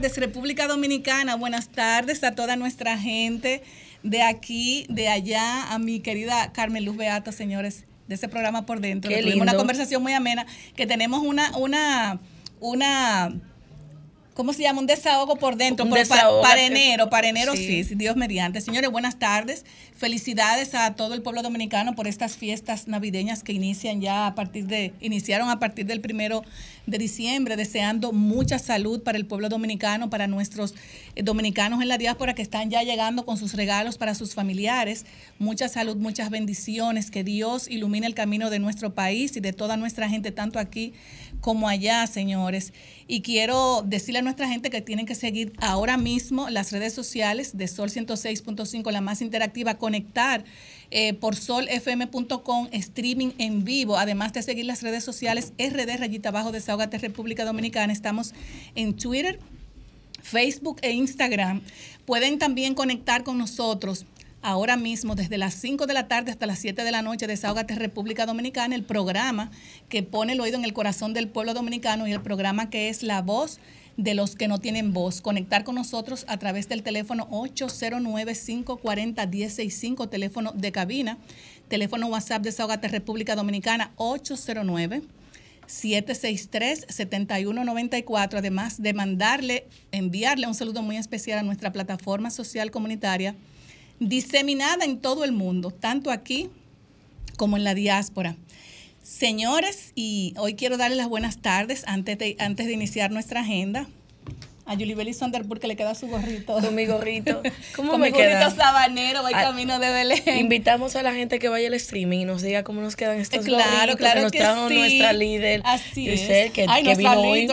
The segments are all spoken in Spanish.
Tardes, República Dominicana. Buenas tardes a toda nuestra gente de aquí, de allá, a mi querida Carmen Luz Beata, señores, de ese programa por dentro. Qué Tuvimos una conversación muy amena, que tenemos una, una, una, ¿cómo se llama? Un desahogo por dentro, Un por- desahogo. para enero, para enero Sí. sí, Dios mediante. Señores, buenas tardes. Felicidades a todo el pueblo dominicano por estas fiestas navideñas que inician ya a partir de, iniciaron a partir del primero de diciembre, deseando mucha salud para el pueblo dominicano, para nuestros eh, dominicanos en la diáspora que están ya llegando con sus regalos para sus familiares. Mucha salud, muchas bendiciones, que Dios ilumine el camino de nuestro país y de toda nuestra gente, tanto aquí como allá, señores. Y quiero decirle a nuestra gente que tienen que seguir ahora mismo las redes sociales de Sol 106.5, la más interactiva, conectar eh, por solfm.com, streaming en vivo, además de seguir las redes sociales RD Rayita Abajo Desahogate República Dominicana. Estamos en Twitter, Facebook e Instagram. Pueden también conectar con nosotros ahora mismo desde las 5 de la tarde hasta las 7 de la noche, Desahogate República Dominicana, el programa que pone el oído en el corazón del pueblo dominicano y el programa que es la voz de los que no tienen voz. Conectar con nosotros a través del teléfono 809-540-165, teléfono de cabina, teléfono WhatsApp Desahogate República Dominicana 809. 763-7194, además de mandarle, enviarle un saludo muy especial a nuestra plataforma social comunitaria, diseminada en todo el mundo, tanto aquí como en la diáspora. Señores, y hoy quiero darles las buenas tardes antes de, antes de iniciar nuestra agenda. A Julie Belly Sonderburg que le queda su gorrito. Con mi gorrito. ¿Cómo Con me mi gorrito queda? sabanero, va Ah, camino de Belén. Invitamos a la gente que vaya al streaming y nos diga cómo nos quedan estos Claro, gorritos claro que nos que trajo sí. nuestra líder. Así Giselle, es. que, Ay, que nuestra vino hoy.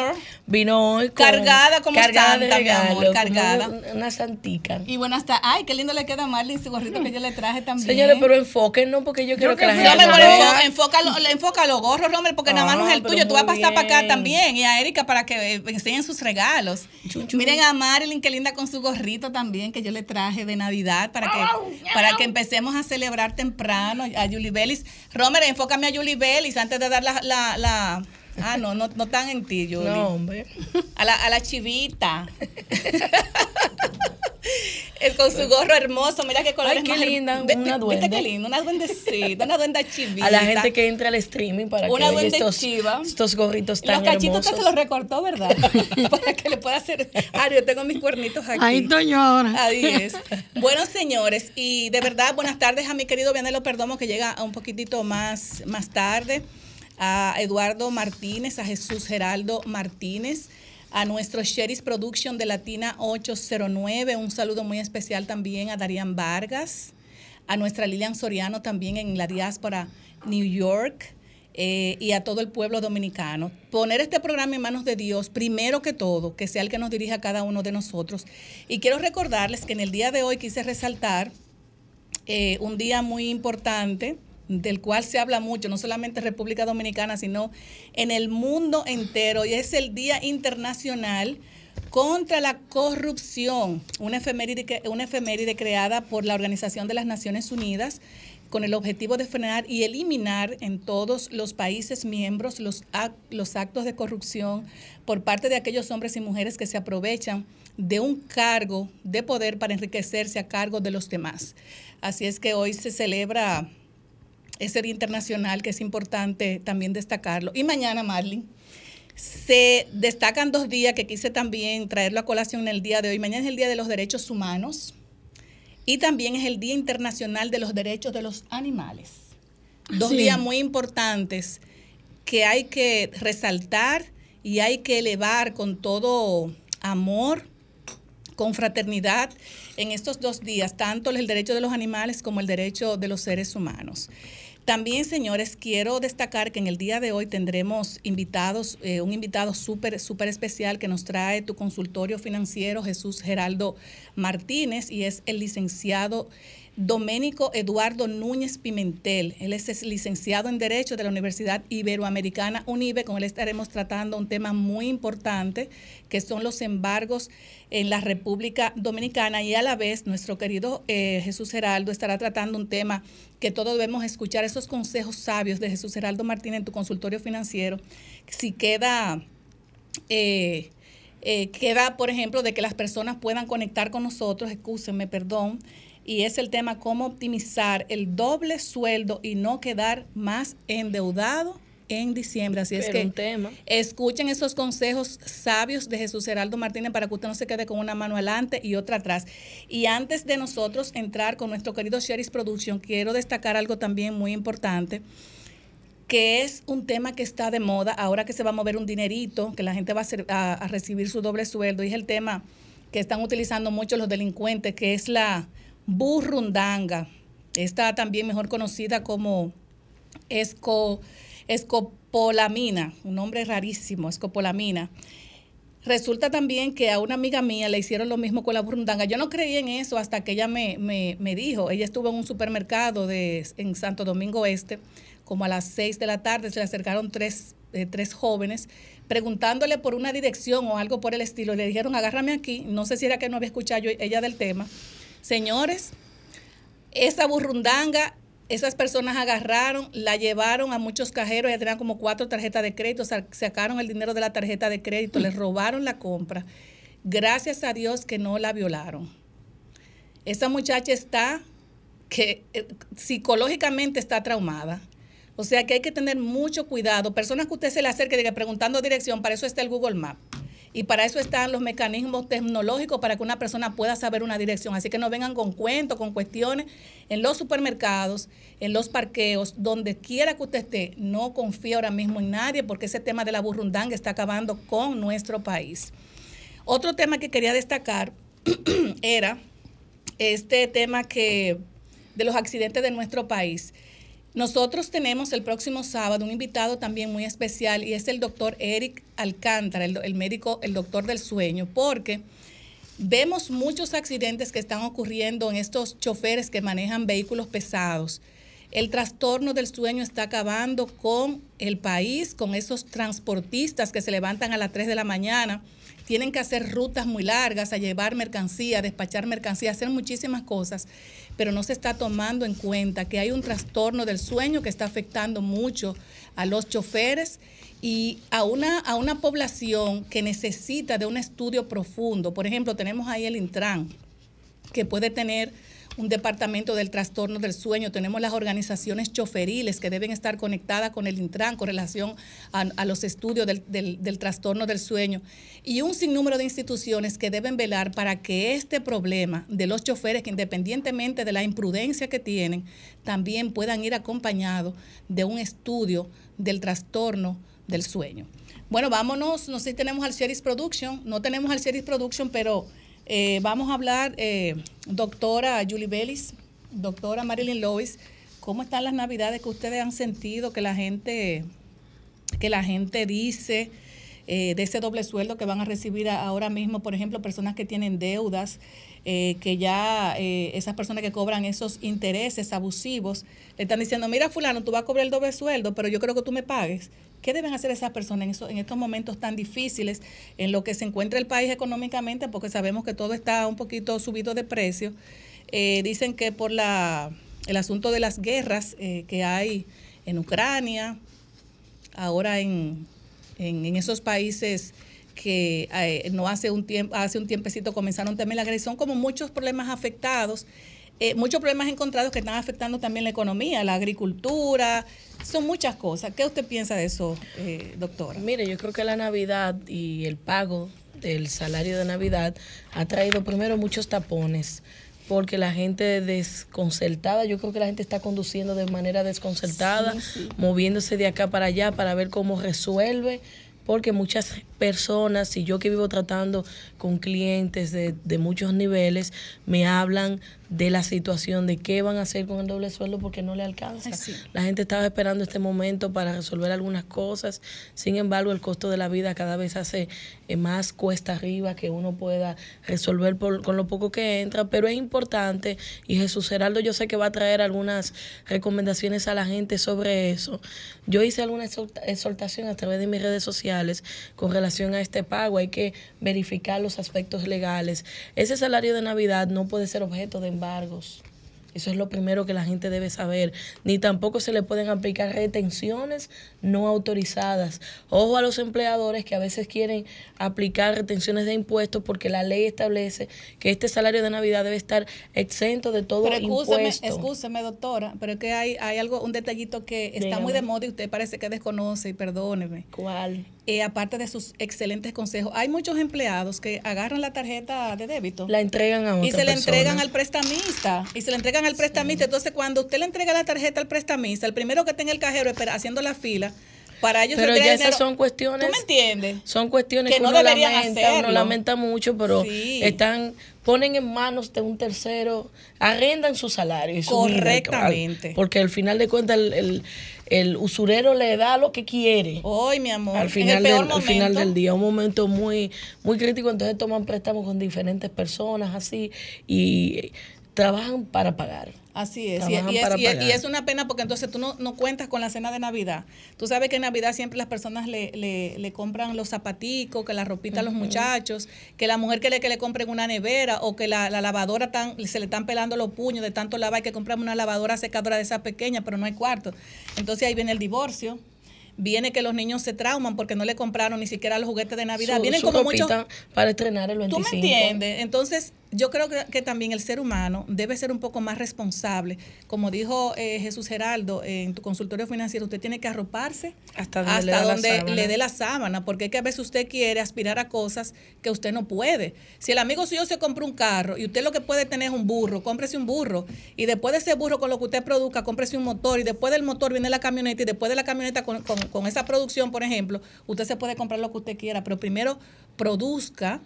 Vino hoy con- Cargada como cargada de santa, mi amor, cargada. Una, una santica. Y bueno, hasta, ay, qué lindo le queda a Marlene su gorrito que yo le traje también. Señores, pero enfoquen, ¿no? Porque yo quiero que la gente Romer, lo pero vea. enfo- enfócalo, los gorros, Romer, porque nada más no Ah, es el pero tuyo. Tú vas a pasar para acá también. Y a Erika para que eh, enseñen sus regalos. Miren a Marilyn, qué linda con su gorrito también, que yo le traje de Navidad para que, para que empecemos a celebrar temprano. A Julie Bellis. Romer, enfócame a Julie Bellis antes de dar la. la, la- Ah, no, no, no tan en ti, Julie. No, hombre. A la, a la chivita. Con su gorro hermoso, mira qué color Ay, qué linda, una ¿Viste duende. qué lindo? Una duendecita, una duenda chivita. A la gente que entra al streaming para Una que vea estos, chiva. estos gorritos tan Los cachitos hermosos. se los recortó, ¿verdad? Para que le pueda hacer. Ah, yo tengo mis cuernitos aquí. Yo ahora. Ahí es. Bueno, señores, y de verdad, buenas tardes a mi querido Vianelo Perdomo, que llega un poquitito más, más tarde, a Eduardo Martínez, a Jesús Geraldo Martínez, a nuestro Sheris Production de Latina 809, un saludo muy especial también a Darían Vargas, a nuestra Lilian Soriano también en la diáspora New York. eh, y a todo el pueblo dominicano. Poner este programa en manos de Dios, primero que todo, que sea el que nos dirija a cada uno de nosotros. Y quiero recordarles que en el día de hoy quise resaltar eh, un día muy importante del cual se habla mucho, no solamente en República Dominicana, sino en el mundo entero, y es el Día Internacional contra la Corrupción, una efeméride, una efeméride creada por la Organización de las Naciones Unidas con el objetivo de frenar y eliminar en todos los países miembros los actos de corrupción por parte de aquellos hombres y mujeres que se aprovechan de un cargo de poder para enriquecerse a cargo de los demás. Así es que hoy se celebra ese Día Internacional que es importante también destacarlo. Y mañana, Marlene, se destacan dos días que quise también traerlo a colación en el día de hoy. Mañana es el Día de los Derechos Humanos y también es el Día Internacional de los Derechos de los Animales. Dos Sí. días muy importantes que hay que resaltar y hay que elevar con todo amor con fraternidad en estos dos días, tanto el derecho de los animales como el derecho de los seres humanos. También, señores, quiero destacar que en el día de hoy tendremos invitados, eh, un invitado súper, súper especial que nos trae tu consultorio financiero, Jesús Geraldo Martínez, y es el licenciado Doménico Eduardo Núñez Pimentel. Él es licenciado en Derecho de la Universidad Iberoamericana UNIBE. Con él estaremos tratando un tema muy importante, que son los embargos en la República Dominicana. Y a la vez, nuestro querido eh, Jesús Geraldo estará tratando un tema que todos debemos escuchar, esos consejos sabios de Jesús Geraldo Martínez en tu consultorio financiero. Si queda... Eh, eh, queda, por ejemplo, de que las personas puedan conectar con nosotros, escúsenme, perdón, y es el tema cómo optimizar el doble sueldo y no quedar más endeudado en diciembre. Así es que escuchen esos consejos sabios de Jesús Heraldo Martínez para que usted no se quede con una mano adelante y otra atrás. Y antes de nosotros entrar con nuestro querido Sherry's Production, quiero destacar algo también muy importante que es un tema que está de moda ahora que se va a mover un dinerito, que la gente va a, a recibir su doble sueldo, y es el tema que están utilizando mucho los delincuentes, que es la burrundanga. Está también mejor conocida como esco, escopolamina, un nombre rarísimo, escopolamina. Resulta también que a una amiga mía le hicieron lo mismo con la burrundanga. Yo no creí en eso hasta que ella me, me, dijo. Ella estuvo en un supermercado de, en Santo Domingo Este, como a las seis de la tarde, se le acercaron tres, eh, tres jóvenes preguntándole por una dirección o algo por el estilo. Le dijeron, agárrame aquí. No sé si era que no había escuchado ella del tema. Señores, esa burrundanga, esas personas agarraron, la llevaron a muchos cajeros, ya tenían como cuatro tarjetas de crédito, sacaron el dinero de la tarjeta de crédito, les robaron la compra. Gracias a Dios que no la violaron. Esa muchacha está que eh, psicológicamente está traumada. O sea que hay que tener mucho cuidado. Personas que usted se le acerque diga preguntando dirección, para eso está el Google Map. Y para eso están los mecanismos tecnológicos para que una persona pueda saber una dirección. Así que no vengan con cuentos, con cuestiones. En los supermercados, en los parqueos, donde quiera que usted esté, no confíe ahora mismo en nadie porque ese tema de la burrundanga está acabando con nuestro país. Otro tema que quería destacar era este tema que de los accidentes de nuestro país. Nosotros tenemos el próximo sábado un invitado también muy especial y es el doctor Eric Alcántara, el, médico, el doctor del sueño, porque vemos muchos accidentes que están ocurriendo en estos choferes que manejan vehículos pesados. El trastorno del sueño está acabando con el país, con esos transportistas que se levantan a las 3 de la mañana, tienen que hacer rutas muy largas, a llevar mercancía, a despachar mercancía, hacer muchísimas cosas pero no se está tomando en cuenta que hay un trastorno del sueño que está afectando mucho a los choferes y a una, a una población que necesita de un estudio profundo. Por ejemplo, tenemos ahí el Intran, que puede tener un departamento del trastorno del sueño, tenemos las organizaciones choferiles que deben estar conectadas con el Intran con relación a, los estudios del, del, trastorno del sueño. Y un sinnúmero de instituciones que deben velar para que este problema de los choferes, que independientemente de la imprudencia que tienen, también puedan ir acompañados de un estudio del trastorno del sueño. Bueno, vámonos, no sé si tenemos al Series Production, no tenemos al Series Production, pero eh, vamos a hablar, eh, doctora Julie Bellis, doctora Marilyn Lois, ¿cómo están las navidades que ustedes han sentido que la gente, que la gente dice eh, de ese doble sueldo que van a recibir ahora mismo, por ejemplo, personas que tienen deudas, que ya esas personas que cobran esos intereses abusivos, le están diciendo, mira fulano, tú vas a cobrar el doble sueldo, pero yo creo que tú me pagues. ¿Qué deben hacer esas personas en, estos momentos tan difíciles en lo que se encuentra el país económicamente? Porque sabemos que todo está un poquito subido de precio. Eh, dicen que por la, el asunto de las guerras eh, que hay en Ucrania, ahora en, en, esos países que eh, no hace un tiempo, hace un tiempecito comenzaron también la agresión, como muchos problemas afectados eh, muchos problemas encontrados que están afectando también la economía, la agricultura, son muchas cosas. ¿Qué usted piensa de eso, eh, doctora? Mire, yo creo que la Navidad y el pago del salario de Navidad ha traído primero muchos tapones porque la gente desconcertada, yo creo que la gente está conduciendo de manera desconcertada, moviéndose de acá para allá para ver cómo resuelve, porque muchas personas, si yo que vivo tratando con clientes de, de muchos niveles, me hablan de la situación, de qué van a hacer con el doble sueldo porque no le alcanza. Sí. La gente estaba esperando este momento para resolver algunas cosas, sin embargo el costo de la vida cada vez hace eh, más cuesta arriba que uno pueda resolver por- con lo poco que entra, pero es importante y Jesús Geraldo yo sé que va a traer algunas recomendaciones a la gente sobre eso. Yo hice alguna exhorta- exhortación a través de mis redes sociales con relación a este pago, hay que verificar los aspectos legales. Ese salario de Navidad no puede ser objeto de embargos. Eso es lo primero que la gente debe saber. Ni tampoco se le pueden aplicar retenciones no autorizadas. Ojo a los empleadores que a veces quieren aplicar retenciones de impuestos porque la ley establece que este salario de Navidad debe estar exento de todo Pero excúseme, impuesto. excúseme, doctora, pero es que hay, hay algo, un detallito que está muy de moda y usted parece que desconoce, y perdóneme. ¿Cuál? Eh, aparte de sus excelentes consejos, hay muchos empleados que agarran la tarjeta de débito La entregan a otra y se la persona. entregan al prestamista y se la entregan al prestamista. Entonces, cuando usted le entrega la tarjeta al prestamista, el primero que está en el cajero espera, haciendo la fila, para ellos Pero ya esas son cuestiones. ¿Tú me entiendes? Son cuestiones Que que, no uno deberían lamenta, hacerlo. uno lamenta mucho, pero Sí. están ponen en manos de un tercero, arrendan su salario y su vida, Correctamente. porque al final de cuentas el, el- el usurero le da lo que quiere. Hoy, mi amor, al final, el peor del, al final del día, un momento muy muy crítico, entonces toman préstamos con diferentes personas así y trabajan para pagar. Así es, y, y es, y y una pena porque entonces tú no, no cuentas con la cena de Navidad. Tú sabes que en Navidad siempre las personas le, le, le compran los zapaticos, que la ropita a los muchachos, que la mujer que le, que le compren una nevera o que la, la lavadora tan, se le están pelando los puños de tanto lavar, hay que comprar una lavadora secadora de esa pequeña, pero no hay cuarto. Entonces ahí viene el divorcio. Viene que los niños se trauman porque no le compraron ni siquiera los juguetes de Navidad. Su- Vienen su como muchos para estrenar el ¿Tú 25. me entiendes? Entonces, yo creo que, que también el ser humano debe ser un poco más responsable. Como dijo eh, Jesús Geraldo eh, en tu consultorio financiero, usted tiene que arroparse Hasta donde le la dé la sábana, porque es que a veces usted quiere aspirar a cosas que usted no puede. Si el amigo suyo se compra un carro y usted lo que puede tener es un burro, cómprese un burro. Y después de ese burro con lo que usted produzca, cómprese un motor. Y después del motor viene la camioneta. Y después de la camioneta con, con- con esa producción, por ejemplo, usted se puede comprar lo que usted quiera. Pero primero produzca,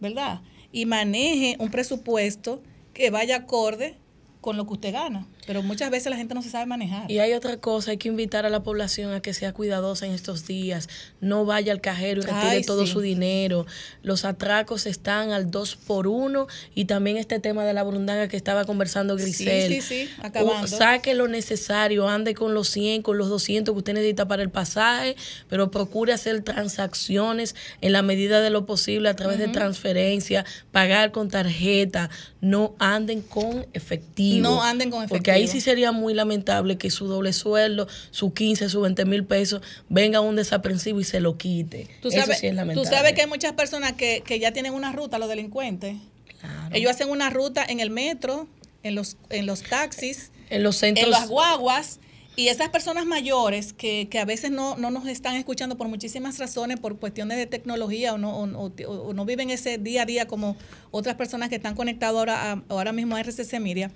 ¿verdad? Y maneje un presupuesto que vaya acorde con lo que usted gana. Pero muchas veces la gente no se sabe manejar. Y hay otra cosa, hay que invitar a la población a que sea cuidadosa en estos días. No vaya al cajero y retire Ay, todo sí. su dinero. Los atracos están al 2 por 1 y también este tema de la burundanga que estaba conversando Grisel. Sí, sí, sí, acabando. U- Saque lo necesario, ande con los 100, con los 200 que usted necesita para el pasaje, pero procure hacer transacciones en la medida de lo posible a través de transferencia, pagar con tarjeta. No anden con efectivo. No anden con Porque ahí efectivo. sí sería muy lamentable que su doble sueldo, su 15, su 20 mil pesos, venga un desaprensivo y se lo quite. Tú Eso sabes, sí es tú lamentable. sabes que hay muchas personas que, que ya tienen una ruta, los delincuentes. Claro. Ellos hacen una ruta en el metro, en los, en los taxis, en los centros en las guaguas. Y esas personas mayores que, que a veces no, no nos están escuchando por muchísimas razones, por cuestiones de tecnología o no, o, o- o no viven ese día a día como otras personas que están conectadas ahora, a- ahora mismo a RCC Media,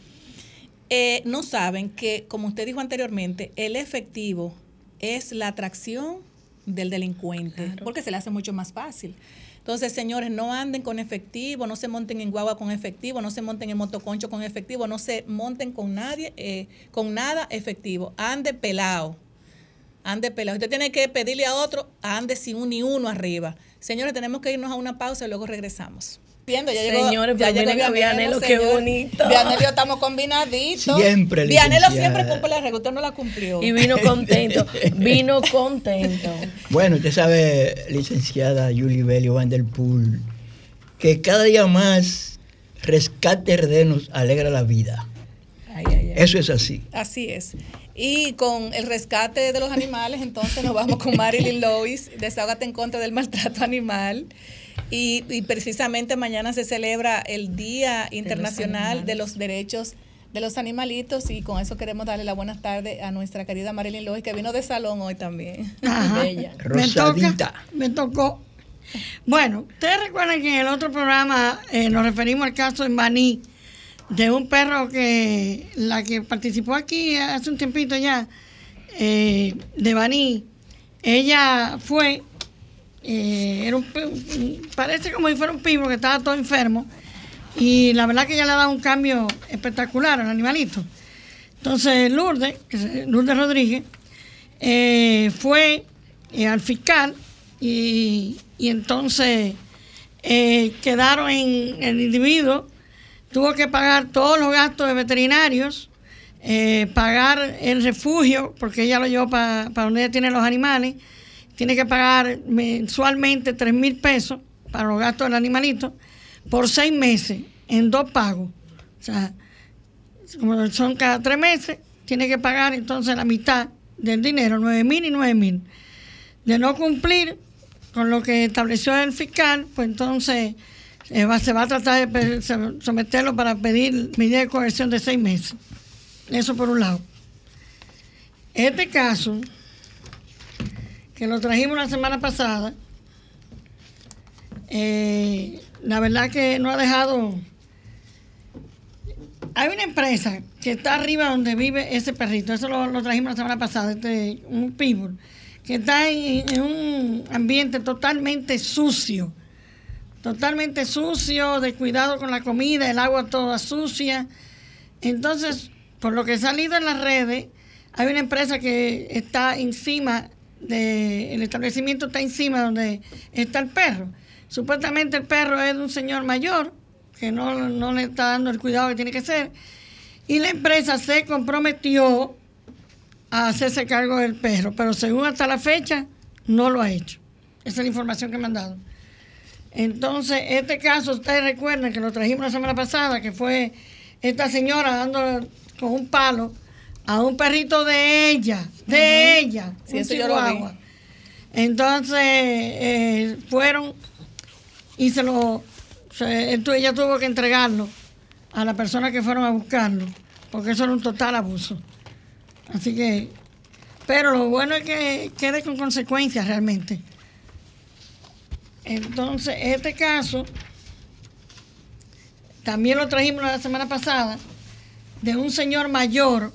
eh, no saben que, como usted dijo anteriormente, el efectivo es la atracción del delincuente, porque se le hace mucho más fácil. Entonces, señores, no anden con efectivo, no se monten en guagua con efectivo, no se monten en motoconcho con efectivo, no se monten con nadie, eh, con nada efectivo. Ande pelado. Ande pelado. Usted tiene que pedirle a otro, ande sin un ni uno arriba. Señores, tenemos que irnos a una pausa y luego regresamos. Viendo, ya llegó, Señores, ya pero llegó Vianelo, qué señor. bonito. Vianelo y yo estamos combinaditos. Siempre, Vianelo siempre cumple la regla, usted no la cumplió. Y vino contento, vino contento. Bueno, usted sabe, licenciada Julie Belio Van der Poel, que cada día más Rescate RD nos alegra la vida. Ay, ay, ay. Eso es así. Así es. Y con el rescate de los animales, entonces nos vamos con Marilyn Lois, Desahógate en contra del maltrato animal. Y, y precisamente mañana se celebra el Día Internacional de los, Derechos de los Animalitos y con eso queremos darle la buenas tardes a nuestra querida Marilyn Lois, que vino de salón hoy también. Ajá. Bella. Me toca, me tocó. Bueno, ustedes recuerdan que en el otro programa eh, nos referimos al caso en Baní de un perro que la que participó aquí hace un tiempito ya eh, de Baní, ella fue eh, era un, parece como si fuera un pivo que estaba todo enfermo. Y la verdad que ya le ha dado un cambio espectacular al animalito. Entonces Lourdes, es- Lourdes Rodríguez, eh, fue eh, al fiscal y, y entonces eh, quedaron en el individuo, tuvo que pagar todos los gastos de veterinarios, eh, pagar el refugio, porque ella lo llevó para donde ella tiene los animales, tiene que pagar mensualmente 3 mil pesos para los gastos del animalito por seis meses en dos pagos. O sea, como son cada tres meses, tiene que pagar entonces la mitad del dinero, 9 mil y 9 mil. De no cumplir con lo que estableció el fiscal, pues entonces eh, se va a tratar de someterlo para pedir medida de coerción de seis meses. Eso por un lado. Este caso, que lo trajimos la semana pasada, eh, la verdad que no ha dejado... Hay una empresa que está arriba donde vive ese perrito, eso lo, lo trajimos la semana pasada, este, un pitbull, que está en, en un ambiente totalmente sucio, totalmente sucio, de cuidado con la comida, el agua toda sucia. Entonces, por lo que ha salido en las redes, hay una empresa que está encima de, el establecimiento está encima donde está el perro. Supuestamente el perro es de un señor mayor que no, no le está dando el cuidado que tiene que ser. Y la empresa se comprometió a hacerse cargo del perro, pero según hasta la fecha, no lo ha hecho. Esa es la información que me han dado. Entonces, este caso, ustedes recuerdan que lo trajimos la semana pasada, que fue esta señora dando con un palo a un perrito de ella, de ella, Sí, un chihuahua. Entonces, eh, fueron y se lo, se- ella tuvo que entregarlo a la persona que fueron a buscarlo, porque eso era un total abuso. Así que, pero lo bueno es que quede con consecuencias realmente. Entonces, este caso también lo trajimos la semana pasada de un señor mayor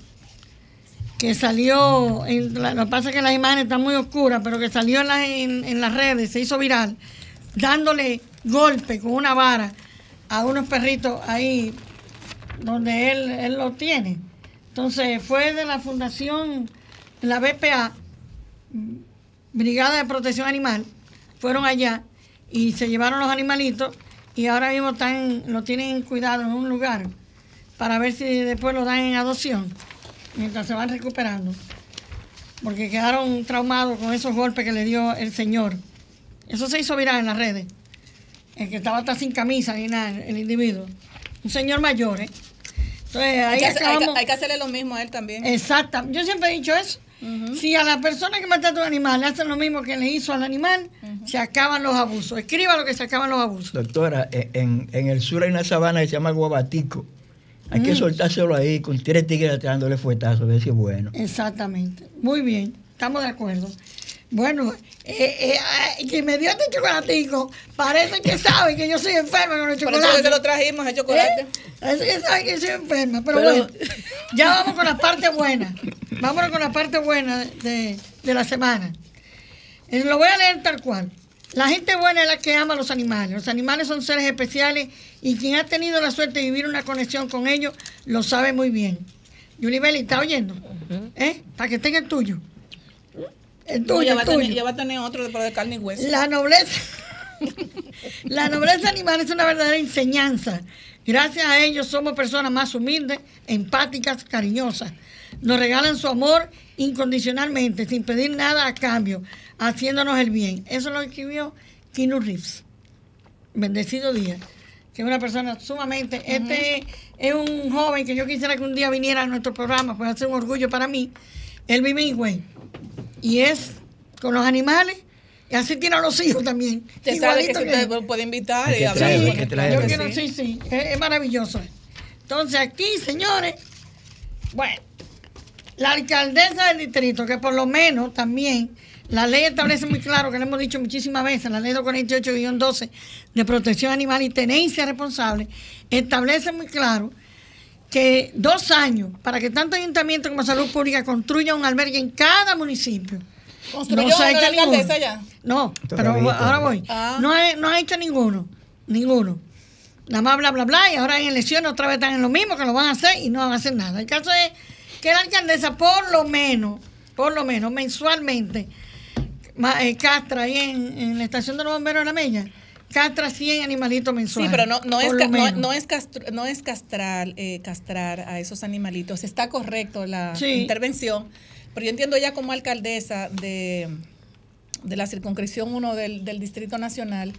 que salió, lo que pasa es que las imágenes están muy oscuras, pero que salió en, la- en las redes, se hizo viral, dándole golpe con una vara a unos perritos ahí donde él, él lo tiene. Entonces fue de la fundación, la BPA, Brigada de Protección Animal, fueron allá y se llevaron los animalitos y ahora mismo están, lo tienen cuidado en un lugar para ver si después lo dan en adopción mientras se van recuperando. Porque quedaron traumados con esos golpes que le dio el señor. Eso se hizo viral en las redes. El que estaba hasta sin camisa ni nada, el individuo. Un señor mayor, ¿eh? Entonces Hay que, hacer- hay que- acabamos. hay que hacerle lo mismo a él también. Exacto. Yo siempre he dicho eso. Si a la persona que maltrata a un animal le hacen lo mismo que le hizo al animal, se acaban los abusos. Escriba lo que se acaban los abusos. Doctora, e- en, en el sur hay una sabana que se llama Guabatico. Hay que Mm. soltárselo ahí con tres tigres dándole fuetazos, a ver si es bueno. Exactamente. Muy bien. Estamos de acuerdo. Bueno, eh, eh, ay, que me dio este chocolatico, parece que sabe que yo soy enferma con el Por chocolate. eso que lo trajimos, el chocolate. ¿Eh? Parece que sabe que soy enferma. Pero, Pero- bueno, ya vamos con la parte buena. Vámonos con la parte buena de, de- la semana. Eh, Lo voy a leer tal cual. La gente buena es la que ama a los animales. Los animales son seres especiales y quien ha tenido la suerte de vivir una conexión con ellos lo sabe muy bien. Yuli Beli, ¿está oyendo? ¿Eh? Para que tenga el tuyo. El No, tuyo, ya, va el tener, ya va a tener otro de, de carne y hueso. La nobleza, la nobleza animal es una verdadera enseñanza. Gracias a ellos somos personas más humildes, empáticas, cariñosas. Nos regalan su amor incondicionalmente, sin pedir nada a cambio, haciéndonos el bien. Eso lo escribió Keanu Reeves. Bendecido día. Que es una persona sumamente. Este es un joven que yo quisiera que un día viniera a nuestro programa, pues hacer un orgullo para mí. Él vive en Higüey y es con los animales y así tiene a los hijos también. Usted sabe que que- usted puede invitar y hablar claro yo que quiero, sí. sí, sí, es, es maravilloso. Entonces aquí, señores, bueno, la alcaldesa del distrito, que por lo menos también la ley establece muy claro, que lo hemos dicho muchísimas veces, la ley 248-12 de protección animal y tenencia responsable, establece muy claro que dos años para que tanto ayuntamiento como salud pública construyan un albergue en cada municipio. ¿Construyó no se ha hecho ninguno. ya? No, pero ahora voy. Ah. No, ha, no ha hecho ninguno, ninguno. Nada más bla, bla, bla, y ahora en elecciones otra vez están en lo mismo, que lo van a hacer y no van a hacer nada. El caso es que la alcaldesa, por lo menos, por lo menos, mensualmente, eh, castra ahí en, en la estación de los bomberos de la Mella, castra 100 animalitos Sí, mensuales. pero no, no, es, no, no es, castr- no es castrar, eh, castrar a esos animalitos. Está correcto la Sí. intervención, pero yo entiendo ya como alcaldesa de, de la circunscripción 1 del, del Distrito Nacional,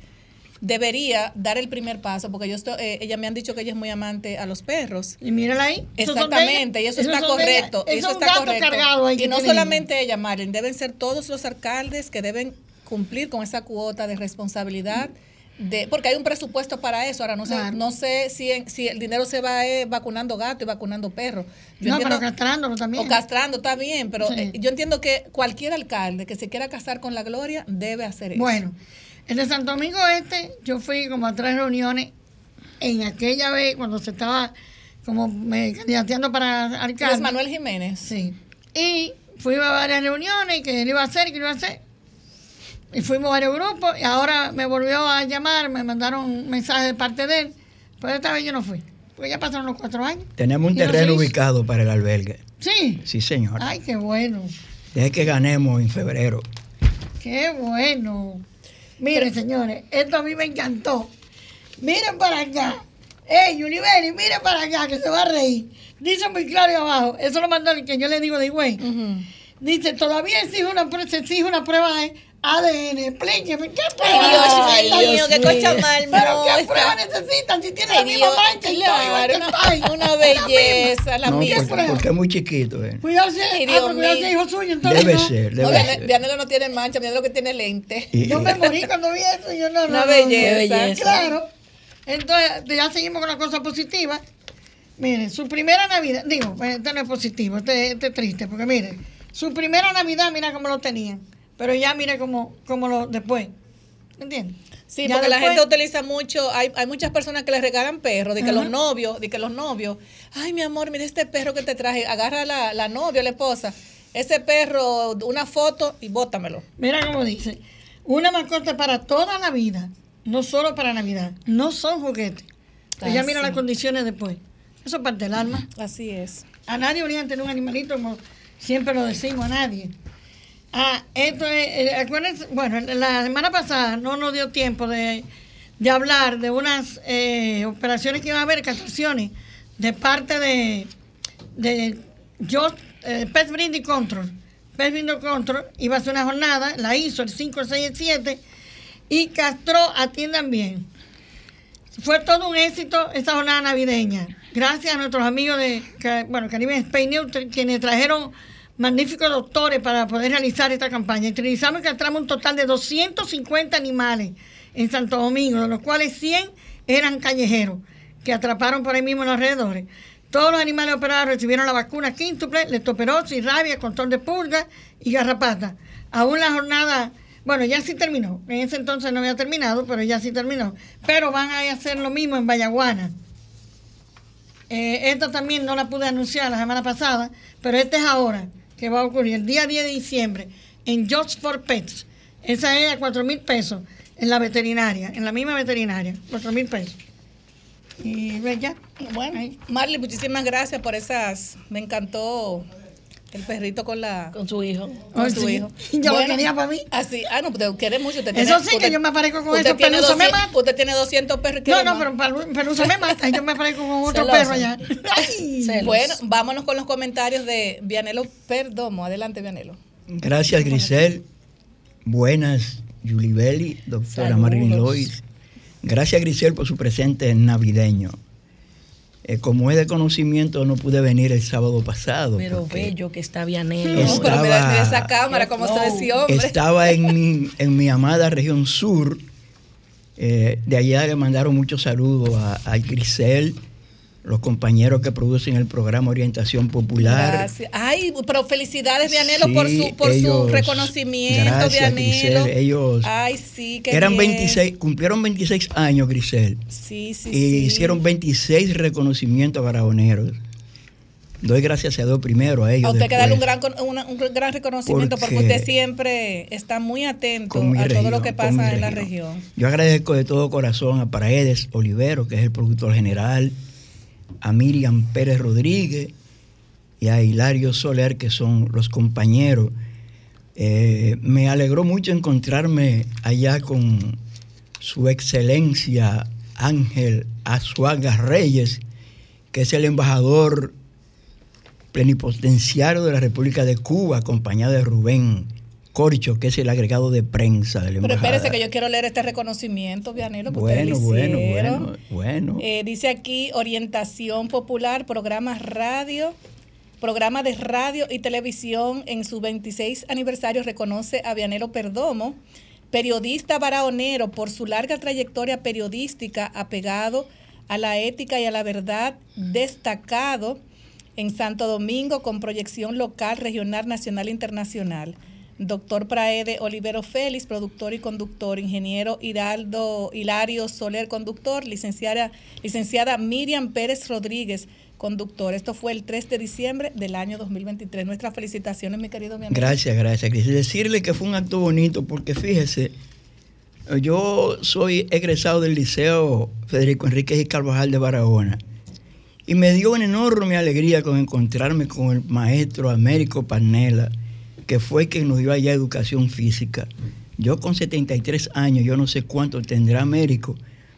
debería dar el primer paso, porque yo estoy, eh, ella me han dicho que ella es muy amante a los perros. Y mírala ahí. Exactamente, y eso está correcto. Eso está correcto. Y no solamente ella, Marlene, deben ser todos los alcaldes que deben cumplir con esa cuota de responsabilidad. De, porque hay un presupuesto para eso. Ahora no sé, Claro. no sé si, en- si el dinero se va eh, vacunando gato y vacunando perro. Yo No, entiendo- pero castrándolo también. o castrando, está bien, pero Sí. eh, yo entiendo que cualquier alcalde que se quiera casar con la gloria debe hacer eso. Bueno, en el Santo Domingo Este, yo fui como a tres reuniones en aquella vez cuando se estaba como me candidateando para ¿Quién alcalde. es Manuel Jiménez. Sí. Y fuimos a varias reuniones que él iba a hacer, que él iba a hacer. Y fuimos a varios grupos y ahora me volvió a llamar, me mandaron un mensaje de parte de él. Pero esta vez yo no fui, porque ya pasaron los cuatro años. Tenemos un ¿Y no se terreno ubicado para el albergue. Sí. Sí, señor. Ay, qué bueno. Deje que ganemos en febrero. Qué bueno. Miren, señores, esto a mí me encantó. Miren para acá. Ey, Univeri, miren para acá, que se va a reír. Dice muy claro ahí abajo. Eso lo mandó el que yo le digo de güey. Dice, todavía exige una, se exige una prueba de ADN. Explíqueme, ¿qué prueba Ay? Dios mío, qué cosa mal Pero ¿qué prueba necesitan si tiene Ay, la misma mancha claro, una, belleza, la no, misma. porque, es muy chiquito. eh. misma. Cuidado si, Ay, ah, es hijo suyo, entonces Debe no. ser, No, debe ser. Vianelo no tiene mancha, Vianelo que tiene lente. Y- Yo me morí cuando vi eso y yo no, no, Una no, no. belleza. belleza. Claro. Entonces, ya seguimos con la cosa positiva. Miren, su primera Navidad, digo, este no es positivo, este, este es triste, porque miren, su primera Navidad, mira cómo lo tenían, pero ya mire cómo, cómo lo después. ¿Me entiendes? Sí, Ya porque la gente utiliza mucho, hay, hay muchas personas que le regalan perros, de que los novios, de que los novios, ay mi amor, mira este perro que te traje, agarra la, la novia, la esposa, ese perro, una foto y bótamelo. Mira cómo dice, una mascota para toda la vida, no solo para Navidad, no son juguetes. Pues ya Ah, mira sí. las condiciones después. Eso parte del alma. Así es. A nadie a tener un animalito, como siempre lo decimos, a nadie. Ah, esto es, eh, bueno, la semana pasada no nos dio tiempo de, hablar de unas eh, operaciones que iban a haber, castraciones, de parte de, de yo, eh, Brinding Control. Pet Brinding Control iba a hacer una jornada, la hizo el 5, el 6 y el 7, y castró, atiendan bien. Fue todo un éxito esa jornada navideña. Gracias a nuestros amigos de bueno, Caribe Spain Neutral, quienes trajeron magníficos doctores para poder realizar esta campaña. Utilizamos y castramos un total de 250 animales en Santo Domingo, de los cuales 100 eran callejeros, que atraparon por ahí mismo en los alrededores. Todos los animales operados recibieron la vacuna quíntuple, leptospirosis, rabia, control de pulgas y garrapata. Aún la jornada, bueno, ya sí terminó. En ese entonces no había terminado, pero ya sí terminó. Pero van a hacer lo mismo en Vallaguana. Eh, esta también no la pude anunciar la semana pasada, pero esta es ahora que va a ocurrir, el día 10 de diciembre, en Just for Pets. Esa es a 4 mil pesos en la veterinaria, en la misma veterinaria, 4 mil pesos. Y ya. Bueno. Marley, muchísimas gracias por esas, me encantó el perrito con la con su hijo. con su sí. hijo. Yo lo quería para mí. Así, ah, no, usted quiere mucho. Usted Eso sí, que yo me aparezco con esos pelusos, me 200 mata. Usted tiene 200 perros. No, no, pero, pero no se me mata. Yo me aparezco con otro Celoso. perro allá. Bueno, vámonos con los comentarios de Vianelo Perdomo. Adelante, Vianelo. Gracias, Grisel. Buenas, Yulibeli, doctora. Marilyn Lois. Gracias, Grisel, por su presente navideño. Eh, como es de conocimiento, no pude venir el sábado pasado. Pero bello que está Vianelo. No, Estaba- pero mira, mira esa cámara, cómo se hombre. Estaba en mi, en mi amada región sur. Eh, de allá le mandaron muchos saludos a, a Grisel, los compañeros que producen el programa Orientación Popular. Gracias. Ay, pero felicidades, Vianelo, Sí, por su por su reconocimiento, gracias. Grisel, ellos Ay, sí, qué Eran bien. 26, cumplieron 26 años, Grisel. Sí, sí, y sí. hicieron 26 reconocimientos a garaboneros. doy gracias a Dios primero a ellos. A usted que darle un gran, un gran reconocimiento porque, Porque- usted siempre está muy atento a todo lo que pasa en la región. Yo agradezco de todo corazón a Paredes Olivero, que es el productor general, a Miriam Pérez Rodríguez y a Hilario Soler, que son los compañeros. Eh, me alegró mucho encontrarme allá con su excelencia Ángel Azuaga Reyes, que es el embajador plenipotenciario de la República de Cuba, acompañado de Rubén Corcho, que es el agregado de prensa del Pero embajador. espérese que yo quiero leer este reconocimiento, Vianelo, que Bueno, bueno, bueno, bueno. Eh, dice aquí orientación popular, programas radio, programa de radio y televisión en su 26 aniversario reconoce a Vianelo Perdomo, periodista baraonero por su larga trayectoria periodística apegado a la ética y a la verdad, destacado en Santo Domingo con proyección local, regional, nacional e internacional. Doctor Praede Olivero Félix, productor y conductor, ingeniero Hiraldo Hilario Soler, conductor, licenciada, Miriam Pérez Rodríguez, conductor. Esto fue el 3 de diciembre del año 2023. Nuestras felicitaciones, mi querido mi amigo. Gracias, gracias. Quise decirle que fue un acto bonito porque fíjese, yo soy egresado del Liceo Federico Enríquez y Carvajal de Barahona y me dio una enorme alegría con encontrarme con el maestro Américo Panela, que fue quien nos dio allá educación física. Yo con 73 años, yo no sé cuánto tendrá Américo,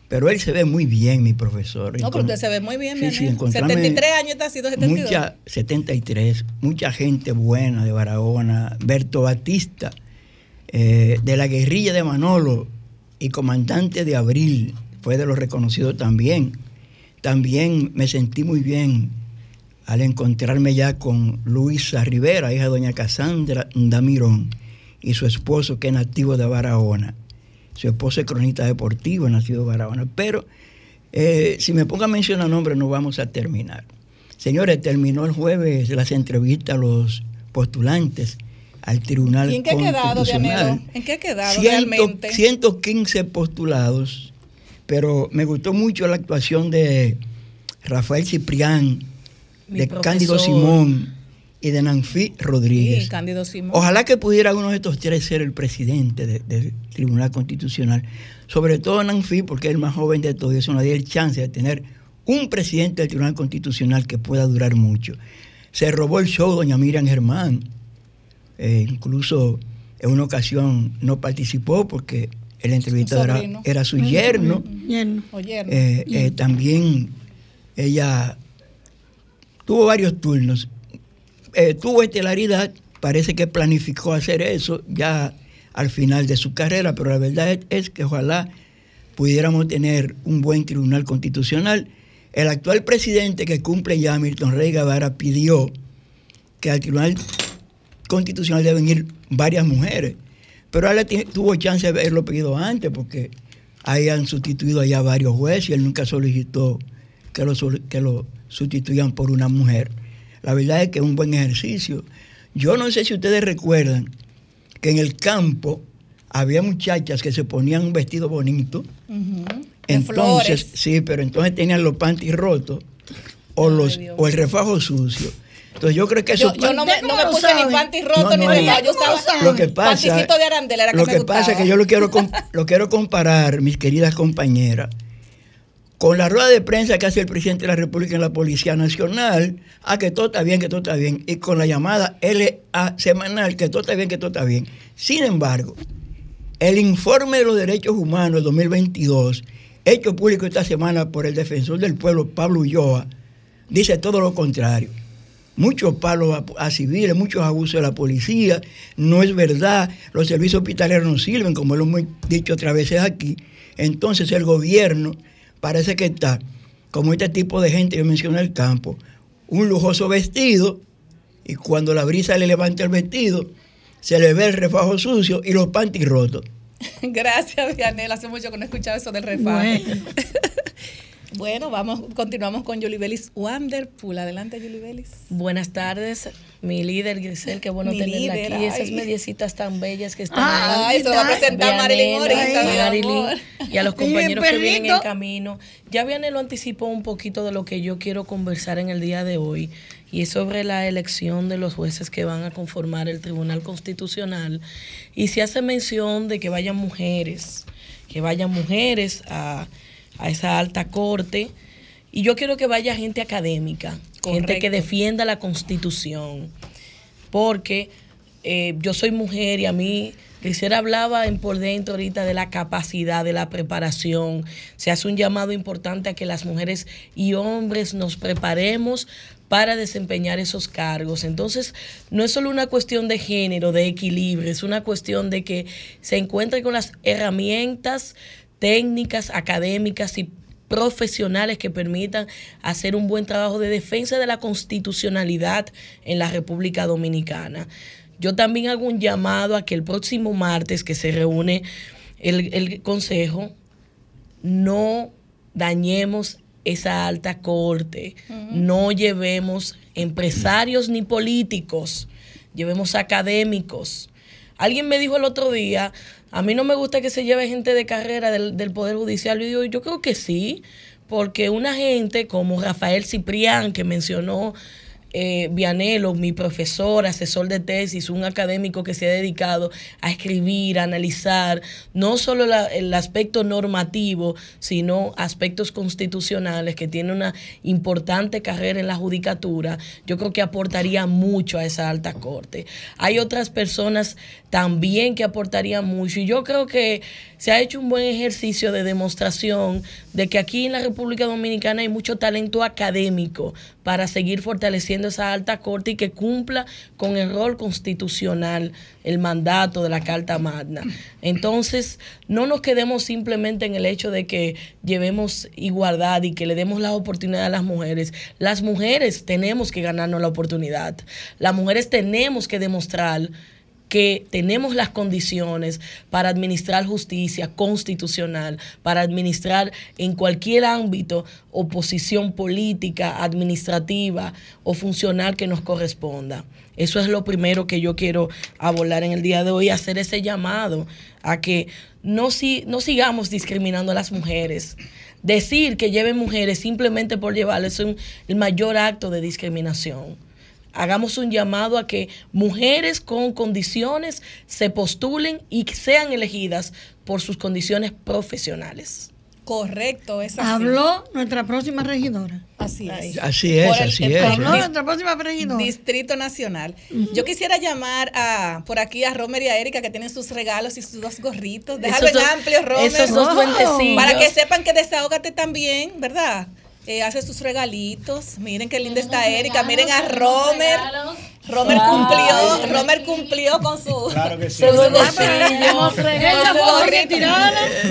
pero él se ve muy bien, mi profesor. No, pero usted se ve muy bien, Sí, mi sí, amigo. encontrarme 73 años está sido 72. Mucha, 73, mucha gente buena de Barahona, Berto Batista, eh, de la guerrilla de Manolo y comandante de Abril, fue de los reconocidos también. También me sentí muy bien al encontrarme ya con Luisa Rivera, hija de doña Casandra Damirón, y su esposo que es nativo de Barahona. Su esposo es cronista deportivo, nacido de Barahona. Pero eh, si me pongo a mencionar nombres no vamos a terminar. Señores, terminó el jueves las entrevistas a los postulantes al Tribunal ¿Y en qué ha quedado, Constitucional. Vianelo? ¿En qué ha quedado Ciento- realmente? 115 postulados, pero me gustó mucho la actuación de Rafael Ciprián, Mi de profesor. Cándido Simón y de Nanfi Rodríguez. Sí, Cándido Simón. Ojalá que pudiera uno de estos tres ser el presidente de- del Tribunal Constitucional. Sobre todo Nanfi, porque es el más joven de todos y eso nos dio el chance de tener un presidente del Tribunal Constitucional que pueda durar mucho. Se robó el show doña Miriam Germán. Eh, incluso en una ocasión no participó porque el entrevistado era, su yerno. ¿no? Eh, eh, también ella tuvo varios turnos. Eh, tuvo estelaridad, parece que planificó hacer eso ya al final de su carrera, pero la verdad es, que ojalá pudiéramos tener un buen tribunal constitucional. El actual presidente que cumple ya, Milton Rey Guevara, pidió que al tribunal constitucional deben ir varias mujeres, pero ti- tuvo chance de haberlo pedido antes porque ahí han sustituido allá varios jueces y él nunca solicitó que lo, que lo sustituyan por una mujer. La verdad es que es un buen ejercicio. Yo no sé si ustedes recuerdan que en el campo había muchachas que se ponían un vestido bonito. Ujú. De Entonces, sí, pero entonces tenían los panties rotos o, los, o el refajo sucio. Entonces yo creo que eso Yo, yo no me, ¿Usted no me puse ni panty roto No, ni nada. Yo ¿Cómo lo que pasa, de arandela era que lo me que pasa es que yo lo quiero, lo quiero comparar, mis queridas compañeras, con la rueda de prensa que hace el presidente de la República en la Policía Nacional, a que todo está bien, que todo está bien, y con la llamada LA semanal, que todo está bien, que todo está bien. Sin embargo, el informe de los derechos humanos del 2022, hecho público esta semana por el defensor del pueblo, Pablo Ulloa, dice todo lo contrario. Muchos palos a, a civiles, muchos abusos de la policía, no es verdad, los servicios hospitalarios no sirven, como lo hemos dicho otras veces aquí. Entonces el gobierno parece que está, como este tipo de gente que menciona el campo, un lujoso vestido, y cuando la brisa le levanta el vestido, se le ve el refajo sucio y los panties rotos. Gracias, Vianel. Hace mucho que no he escuchado eso del refaje. Bueno. Bueno, vamos, continuamos con Julie Wonderful. Adelante, Julie Bellis. Buenas tardes. Mi líder, Grisel, qué bueno Mi tenerla líder, aquí. Esas ay. mediecitas tan bellas que están Ah, ahí. Ay, se va a presentar Marilyn ahorita, Marilyn, y a los compañeros que vienen en camino. Ya Vianelo anticipó un poquito de lo que yo quiero conversar en el día de hoy y es sobre la elección de los jueces que van a conformar el Tribunal Constitucional y se hace mención de que vayan mujeres, que vayan mujeres a, a esa alta corte y yo quiero que vaya gente académica, gente que defienda la Constitución porque eh, yo soy mujer y a mí, quisiera hablaba en por dentro ahorita de la capacidad, de la preparación. Se hace un llamado importante a que las mujeres y hombres nos preparemos para desempeñar esos cargos. Entonces, no es solo una cuestión de género, de equilibrio, es una cuestión de que se encuentre con las herramientas técnicas, académicas y profesionales que permitan hacer un buen trabajo de defensa de la constitucionalidad en la República Dominicana. Yo también hago un llamado a que el próximo martes que se reúne el, el Consejo, no dañemos esa alta corte, no llevemos empresarios ni políticos, llevemos académicos. Alguien me dijo el otro día, a mí no me gusta que se lleve gente de carrera del, Poder Judicial. Yo yo creo que sí, porque una gente como Rafael Ciprián, que mencionó eh, Vianelo, mi profesor, asesor de tesis, un académico que se ha dedicado a escribir, a analizar no solo el aspecto normativo, sino aspectos constitucionales, que tiene una importante carrera en la judicatura, yo creo que aportaría mucho a esa alta corte. Hay otras personas también que aportarían mucho y yo creo que se ha hecho un buen ejercicio de demostración de que aquí en la República Dominicana hay mucho talento académico para seguir fortaleciendo esa alta corte y que cumpla con el rol constitucional, el mandato de la Carta Magna. Entonces, no nos quedemos simplemente en el hecho de que llevemos igualdad y que le demos la oportunidad a las mujeres. Las mujeres tenemos que ganarnos la oportunidad. Las mujeres tenemos que demostrar que tenemos las condiciones para administrar justicia constitucional, para administrar en cualquier ámbito oposición política, administrativa o funcional que nos corresponda. Eso es lo primero que yo quiero abordar en el día de hoy, hacer ese llamado a que no, si, no sigamos discriminando a las mujeres. Decir que lleven mujeres simplemente por llevarles es un- el mayor acto de discriminación hagamos un llamado a que mujeres con condiciones se postulen y sean elegidas por sus condiciones profesionales. Correcto, es así. Habló nuestra próxima regidora. Así es. Así es, el- así el- es. Habló ¿eh? nuestra próxima regidora. Distrito Nacional. Yo quisiera llamar a por aquí a Romer y a Erika que tienen sus regalos y sus dos gorritos. Déjalo Esos en dos- amplio, Romer. Esos dos. Para que sepan que desahógate también, ¿verdad? Eh, hace sus regalitos. Miren qué linda está Erika. Miren a Romer. Romer cumplió, Romer cumplió con su, Claro que sí. con su Seguro gorrito.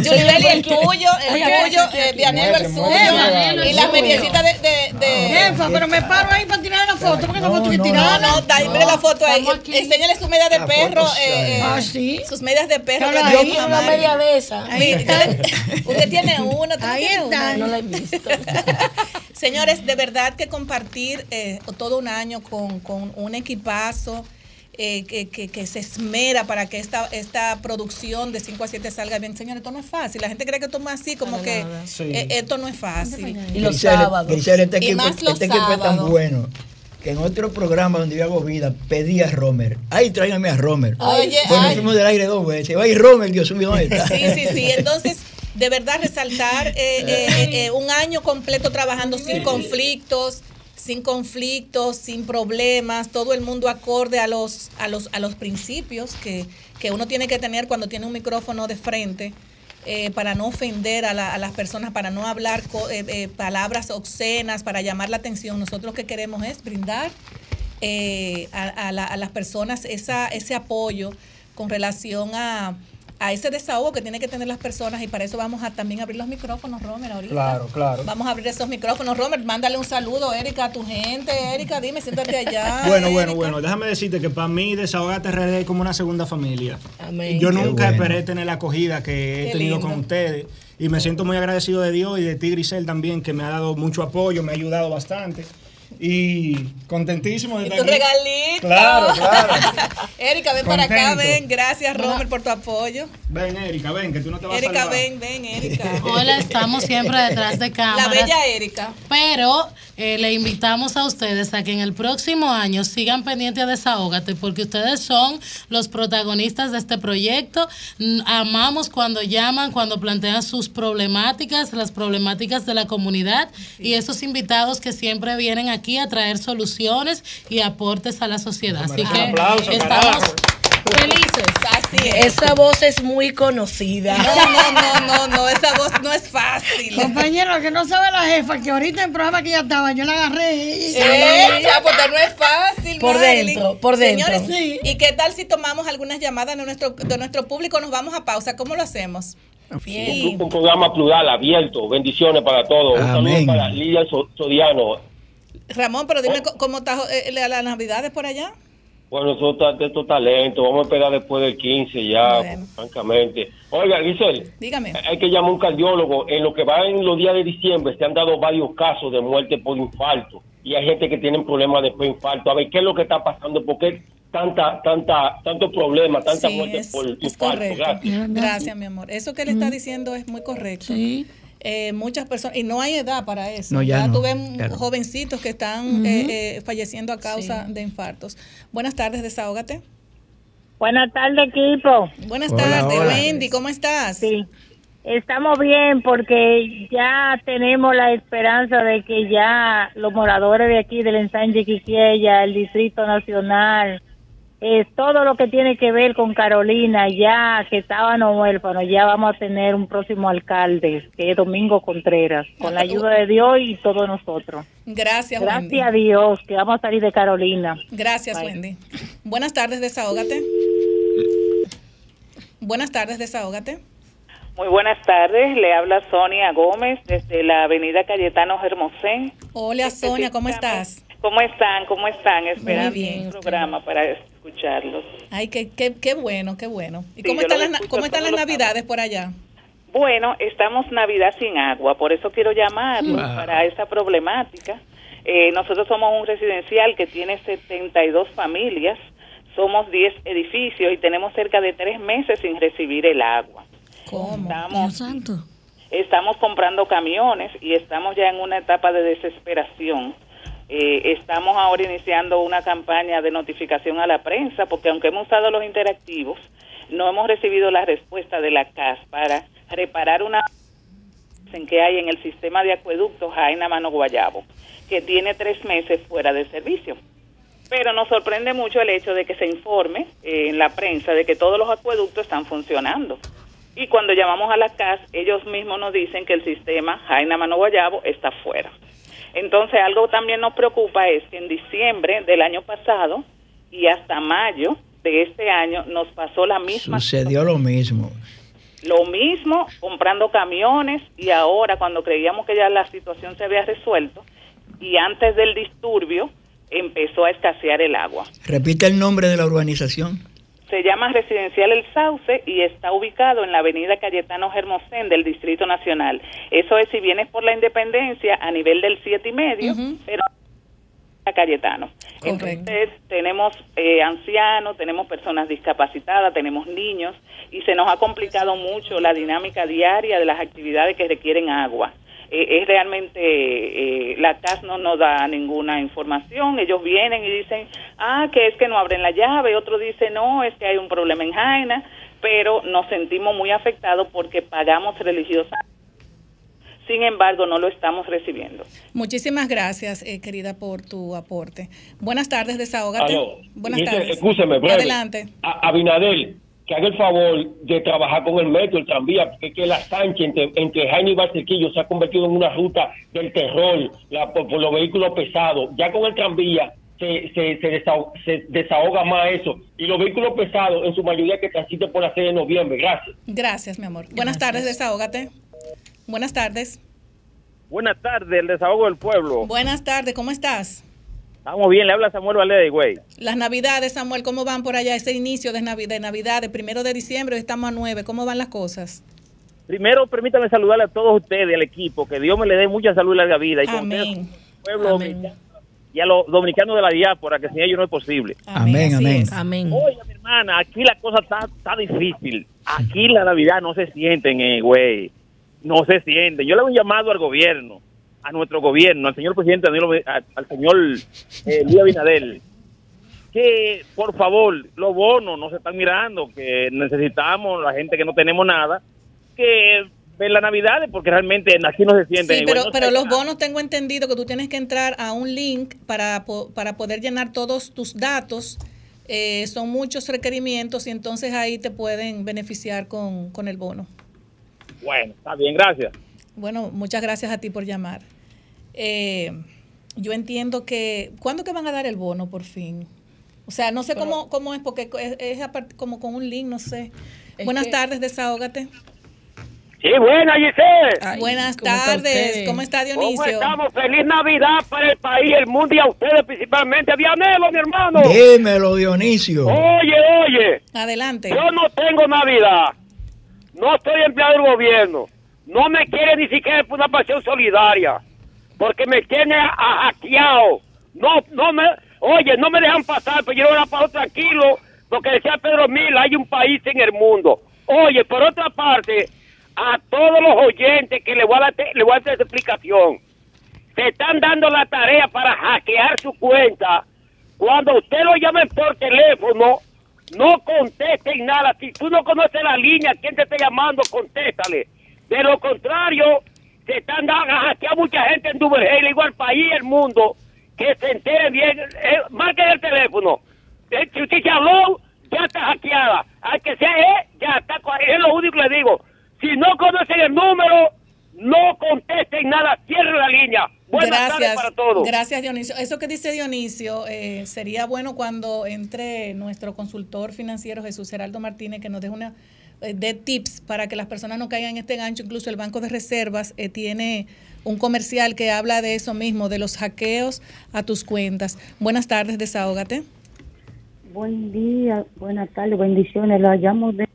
Yulibeli, el tuyo, el tuyo, Vianelo, el suyo. Y la mediecita de, de, de- Jefa, pero me paro ahí para tirar la foto, porque No, que no, No, tiraron. no, está ahí, mire la foto ahí. Enséñale su media de perro. eh, eh, Ah, sí. Sus medias de perro. Yo quiero Una media de esa. Usted tiene una, no Ahí tiene está. una. No la he visto. Señores, de verdad que compartir eh, todo un año con, con un equipazo eh, que, que- que se esmera para que esta, esta producción de 5 a 7 salga bien. Señores, esto no es fácil. La gente cree que esto es así, como que. Sí. eh, esto no es fácil. Y los sábados. Este Y equipo, más los este equipo es tan sábados. bueno que en otro programa donde yo hago vida pedí a Romer. Ay, tráigame a Romer. Oye, bueno, ay. fuimos del aire dos veces. Ay, Romer, Dios mío, ¿dónde está? Sí, sí, sí. Entonces, de verdad, resaltar eh, eh, eh, un año completo trabajando sin conflictos, sin conflictos, sin problemas, todo el mundo acorde a los, a los, a los principios que, que uno tiene que tener cuando tiene un micrófono de frente. para no ofender a, la- a las personas, para no hablar palabras obscenas, para llamar la atención. Nosotros lo que queremos es brindar a, a la- a las personas esa, ese apoyo con relación a, a ese desahogo que tienen que tener las personas y para eso vamos a también abrir los micrófonos, Romer, ahorita. Claro, claro. Vamos a abrir esos micrófonos. Romer, mándale un saludo, Erika, a tu gente. Erika, dime, siéntate allá. Bueno, bueno, Erika. bueno, déjame decirte que para mí Desahogate RD es como una segunda familia. Amén. Yo Qué nunca bueno. esperé tener la acogida que he Qué tenido lindo. con ustedes y me siento muy agradecido de Dios y de ti, Grisel, también, que me ha dado mucho apoyo, me ha ayudado bastante. Y contentísimo de Y estar tu aquí. regalito. Claro, claro. Erika, ven para acá, Contento. ven. Gracias, Romer, por tu apoyo. Ven, Erika, ven, que tú no te vas a Erika, salvar. ven, ven, Erika. Hola, estamos siempre detrás de La cámaras. bella Erika. Pero eh, le invitamos a ustedes a que en el próximo año sigan pendientes de Desahógate, porque ustedes son los protagonistas de este proyecto. Amamos cuando llaman, cuando plantean sus problemáticas, las problemáticas de la comunidad y esos invitados que siempre vienen aquí a traer soluciones y aportes a la sociedad. Así Un que aplauso, estamos carajo. Felices. Así es. Esa voz es muy conocida. No, no, no, no, no, esa voz no es fácil. Compañero, que no sabe la jefa, que ahorita en programa que ya estaba, yo la agarré y... Eh, ya, porque no es fácil. Por Marilyn. dentro, por dentro. Señores, Sí. ¿y qué tal si tomamos algunas llamadas de nuestro, de nuestro público? Nos vamos a pausa. ¿Cómo lo hacemos? Un, un programa plural, abierto. Bendiciones para todos. Un Amén. saludo para Lidia So- Sodiano. Ramón, pero dime co- cómo está eh, la- las navidades por allá. Bueno, eso está de estos talentos. Vamos a esperar después del 15 ya, Bueno. francamente. Oiga, Giselle, Dígame. hay que llamar a un cardiólogo. En lo que va en los días de diciembre se han dado varios casos de muerte por infarto. Y hay gente que tiene problemas después de infarto. A ver, ¿qué es lo que está pasando? ¿Por qué tanta, tanta, tanto problema, tanta Sí, muerte es, por es infarto? correcto. Gracias. Gracias, mi amor. Eso que le está diciendo es muy correcto. Sí. Eh, muchas personas, y no hay edad para eso. No, ya no, tuve ya no. jovencitos que están eh, eh, falleciendo a causa de infartos. Buenas tardes, desahógate. Buenas tardes, equipo. Buenas Hola, tardes, hola. Wendy, ¿cómo estás? Sí, estamos bien porque ya tenemos la esperanza de que ya los moradores de aquí del ensanche Quiqueya, el Distrito Nacional, eh, todo lo que tiene que ver con Carolina, ya que estaban huérfanos, ya vamos a tener un próximo alcalde, que es Domingo Contreras, con la ayuda de Dios y todos nosotros. Gracias, Gracias a. Dios que vamos a salir de Carolina. Gracias, Bye. Wendy. Buenas tardes, desahógate. Buenas tardes, desahógate. Muy buenas tardes, le habla Sonia Gómez desde la avenida Cayetano Hermosén. Hola, Sonia, ¿cómo estás? ¿Cómo están? ¿Cómo están? Esperando bien, un programa para escucharlos. Ay, qué, qué, qué bueno, qué bueno. ¿Y Sí, cómo están las, cómo están las navidades por allá? Bueno, estamos Navidad sin agua, por eso quiero llamarlos Wow. para esa problemática. Eh, nosotros somos un residencial que tiene 72 familias, somos 10 edificios y tenemos cerca de tres meses sin recibir el agua. ¿Cómo? Dios Estamos santo. Estamos comprando camiones y estamos ya en una etapa de desesperación. Eh, estamos ahora iniciando una campaña de notificación a la prensa porque aunque hemos usado los interactivos, no hemos recibido la respuesta de la CAS para reparar una en que hay en el sistema de acueductos Jaina Mano Guayabo, que tiene tres meses fuera de servicio. Pero nos sorprende mucho el hecho de que se informe eh, en la prensa de que todos los acueductos están funcionando. Y cuando llamamos a la CAS, ellos mismos nos dicen que el sistema Jaina Mano Guayabo está fuera. Entonces, algo también nos preocupa es que en diciembre del año pasado y hasta mayo de este año nos pasó la misma Sucedió lo mismo. lo mismo comprando camiones y ahora cuando creíamos que ya la situación se había resuelto y antes del disturbio empezó a escasear el agua. Repite el nombre de la urbanización. Se llama Residencial El Sauce y está ubicado en la avenida Cayetano Hermosén del Distrito Nacional. Eso es si vienes por la Independencia a nivel del siete y medio, Ujú. pero a Cayetano. Entonces tenemos eh, ancianos, tenemos personas discapacitadas, tenemos niños y se nos ha complicado mucho la dinámica diaria de las actividades que requieren agua. Eh, es realmente, eh, la CAS no nos da ninguna información, ellos vienen y dicen, ah, que es que no abren la llave, otro dice, no, es que hay un problema en Jaina, pero nos sentimos muy afectados porque pagamos religiosamente. Sin embargo, no lo estamos recibiendo. Muchísimas gracias, eh, querida, por tu aporte. Buenas tardes, desahógate. Aló. Buenas Dice, tardes. Escúcheme, breve. Adelante. A- Abinadel, que haga el favor de trabajar con el metro, el tranvía, porque es que la Sánchez entre, entre Jaime y Barcequillo se ha convertido en una ruta del terror la- por, por los vehículos pesados. Ya con el tranvía se, se, se, desahoga, se desahoga más eso. Y los vehículos pesados, en su mayoría, que transiten por la sede de noviembre. Gracias. Gracias, mi amor. Buenas tardes, desahógate. Buenas tardes. Buenas tardes, el desahogo del pueblo. Buenas tardes, ¿cómo estás? Estamos bien, le habla Samuel Valle güey. Las navidades, Samuel, ¿cómo van por allá? Ese inicio de Navidad, de Navidad, el primero de diciembre, hoy estamos a nueve. ¿Cómo van las cosas? Primero, permítame saludarle a todos ustedes, el equipo, que Dios me le dé mucha salud y larga vida. Y con Amén. ustedes, pueblo Amén. dominicano, y a los dominicanos de la diáspora, que sin ellos no es posible. Amén, amén. Amén. Oye, mi hermana, aquí la cosa está, está difícil. Aquí la Navidad no se sienten, eh, güey. No se sienten. Yo le hago un llamado al gobierno, a nuestro gobierno, al señor presidente, al, al señor eh, Luis Abinadel, que por favor, los bonos no se están mirando, que necesitamos, la gente que no tenemos nada, que ven la Navidad, porque realmente aquí no se sienten. Sí, pero, No pero sé, los bonos tengo entendido que tú tienes que entrar a un link para, para poder llenar todos tus datos. Eh, son muchos requerimientos y entonces ahí te pueden beneficiar con, con el bono. Bueno, está bien, gracias. Bueno, muchas gracias a ti por llamar. Eh, yo entiendo que... ¿Cuándo que van a dar el bono por fin? O sea, no sé cómo, cómo es, porque es, como con un link, no sé. Buenas que- tardes, desahógate. Sí, buena, Giselle. Ay, Buenas ¿cómo tardes? ¿cómo está ¿Cómo Dionisio? estamos? Feliz Navidad para el país, el mundo y a ustedes principalmente. Vianelo, mi hermano. Dímelo, Dionisio. Oye, oye, Adelante. yo no tengo Navidad. No estoy empleado del gobierno. No me quiere ni siquiera por una pasión solidaria. Porque me tiene a- hackeado. No, no me, oye, no me dejan pasar, pero yo era para tranquilo. Porque decía Pedro Mil, hay un país en el mundo. Oye, por otra parte, a todos los oyentes que le voy a le voy a hacer explicación. Se están dando la tarea para hackear su cuenta. Cuando usted lo llamen por teléfono, no contesten nada. Si tú no conoces la línea, quién te está llamando, contéstale. De lo contrario, se están dando a hackear mucha gente en Duvergé, le digo al país y el mundo, que se enteren bien. Eh, marquen el teléfono. Eh, si usted se habló, ya está hackeada. Al que sea, eh, ya está. Es lo único que le digo. Si no conocen el número, no contesten nada, cierren la línea. Buenas tardes para todos. Gracias, Dionisio. Eso que dice Dionisio eh, sería bueno cuando entre nuestro consultor financiero Jesús Geraldo Martínez que nos dé una eh, dé tips para que las personas no caigan en este gancho. Incluso el Banco de Reservas eh, tiene un comercial que habla de eso mismo, de los hackeos a tus cuentas. Buenas tardes, desahógate. Buen día, buenas tardes, bendiciones. La llamo de.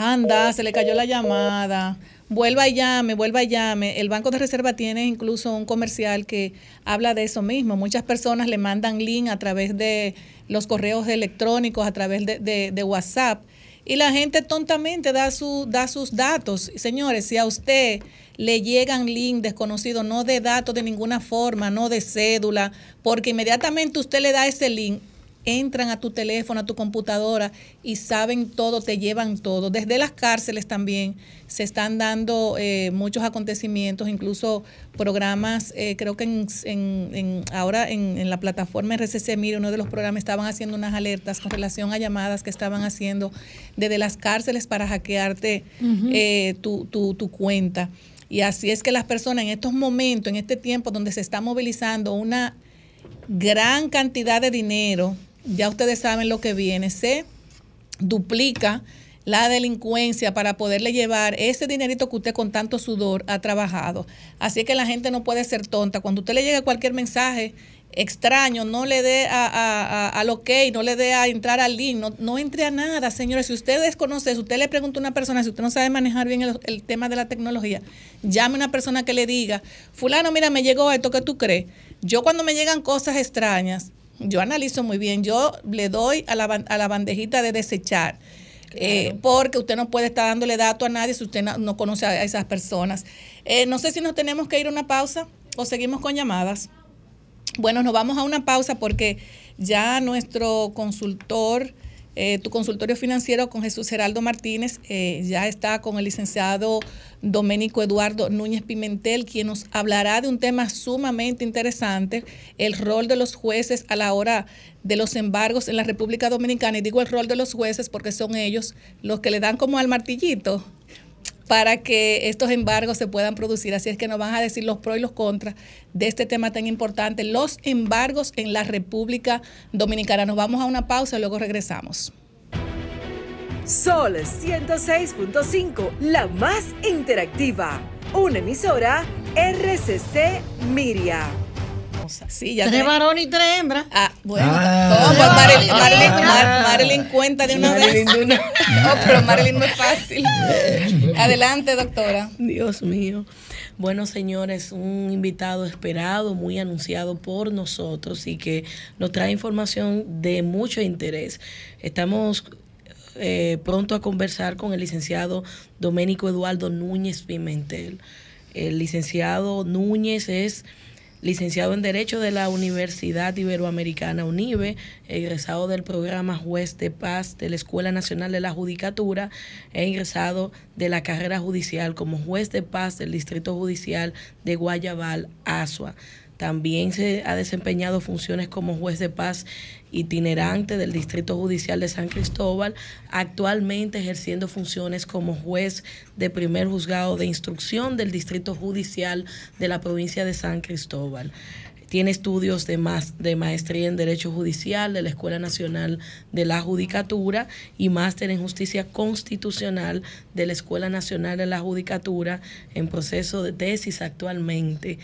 Anda, se le cayó la llamada. Vuelva y llame, vuelva y llame. El Banco de Reserva tiene incluso un comercial que habla de eso mismo. Muchas personas le mandan link a través de los correos electrónicos, a través de, de- de WhatsApp. Y la gente tontamente da, su, da sus datos. Señores, si a usted le llegan link desconocido, no de datos de ninguna forma, no de cédula, porque inmediatamente usted le da ese link, entran a tu teléfono, a tu computadora y saben todo, te llevan todo. Desde las cárceles también se están dando eh, muchos acontecimientos, incluso programas, eh, creo que en, en- en- ahora en, en la plataforma RCC, mire, uno de los programas estaban haciendo unas alertas con relación a llamadas que estaban haciendo desde las cárceles para hackearte eh, tu, tu, tu cuenta. Y así es que las personas en estos momentos, en este tiempo donde se está movilizando una gran cantidad de dinero, ya ustedes saben lo que viene, se duplica la delincuencia para poderle llevar ese dinerito que usted con tanto sudor ha trabajado. Así que la gente no puede ser tonta. Cuando usted le llegue cualquier mensaje extraño, no le dé a, a- a- al ok, no le dé a entrar al link, no, no entre a nada, señores. Si usted desconoce, si usted le pregunta a una persona, si usted no sabe manejar bien el, tema de la tecnología, llame a una persona que le diga, fulano, mira, me llegó esto, ¿qué tú crees? Yo cuando me llegan cosas extrañas, yo analizo muy bien, yo le doy a la, a la bandejita de desechar. Eh, porque usted no puede estar dándole datos a nadie si usted no, no conoce a esas personas. Eh, no sé si nos tenemos que ir a una pausa o seguimos con llamadas. Bueno, nos vamos a una pausa porque ya nuestro consultor, eh, tu consultorio financiero con Jesús Geraldo Martínez, eh, ya está con el licenciado Doménico Eduardo Núñez Pimentel, quien nos hablará de un tema sumamente interesante, el rol de los jueces a la hora de los embargos en la República Dominicana. Y digo el rol de los jueces porque son ellos los que le dan como al martillito para que estos embargos se puedan producir. Así es que nos van a decir los pros y los contras de este tema tan importante, los embargos en la República Dominicana. Nos vamos a una pausa y luego regresamos. Sol 106.5, la más interactiva. Una emisora RCC Miria. Hermosa. Sí, ya Tres varones y tres hembras. Ah, bueno. Ah. ¿Cómo? Marilyn, Marilyn- Ah. Mar- Marilyn cuenta de una Marilyn vez. de una- No, pero Marilyn no es fácil. Adelante, doctora. Dios mío. Bueno, señores, un invitado esperado, muy anunciado por nosotros y que nos trae información de mucho interés. Estamos eh, pronto a conversar con el licenciado Doménico Eduardo Núñez Pimentel. El licenciado Núñez es licenciado en Derecho de la Universidad Iberoamericana UNIBE, egresado del programa Juez de Paz de la Escuela Nacional de la Judicatura e ingresado de la carrera judicial como juez de paz del Distrito Judicial de Guayabal, Asua. También se ha desempeñado funciones como juez de paz itinerante del Distrito Judicial de San Cristóbal, actualmente ejerciendo funciones como juez de primer juzgado de instrucción del Distrito Judicial de la provincia de San Cristóbal. Tiene estudios de, de maestría en Derecho Judicial de la Escuela Nacional de la Judicatura y máster en Justicia Constitucional de la Escuela Nacional de la Judicatura en proceso de tesis actualmente.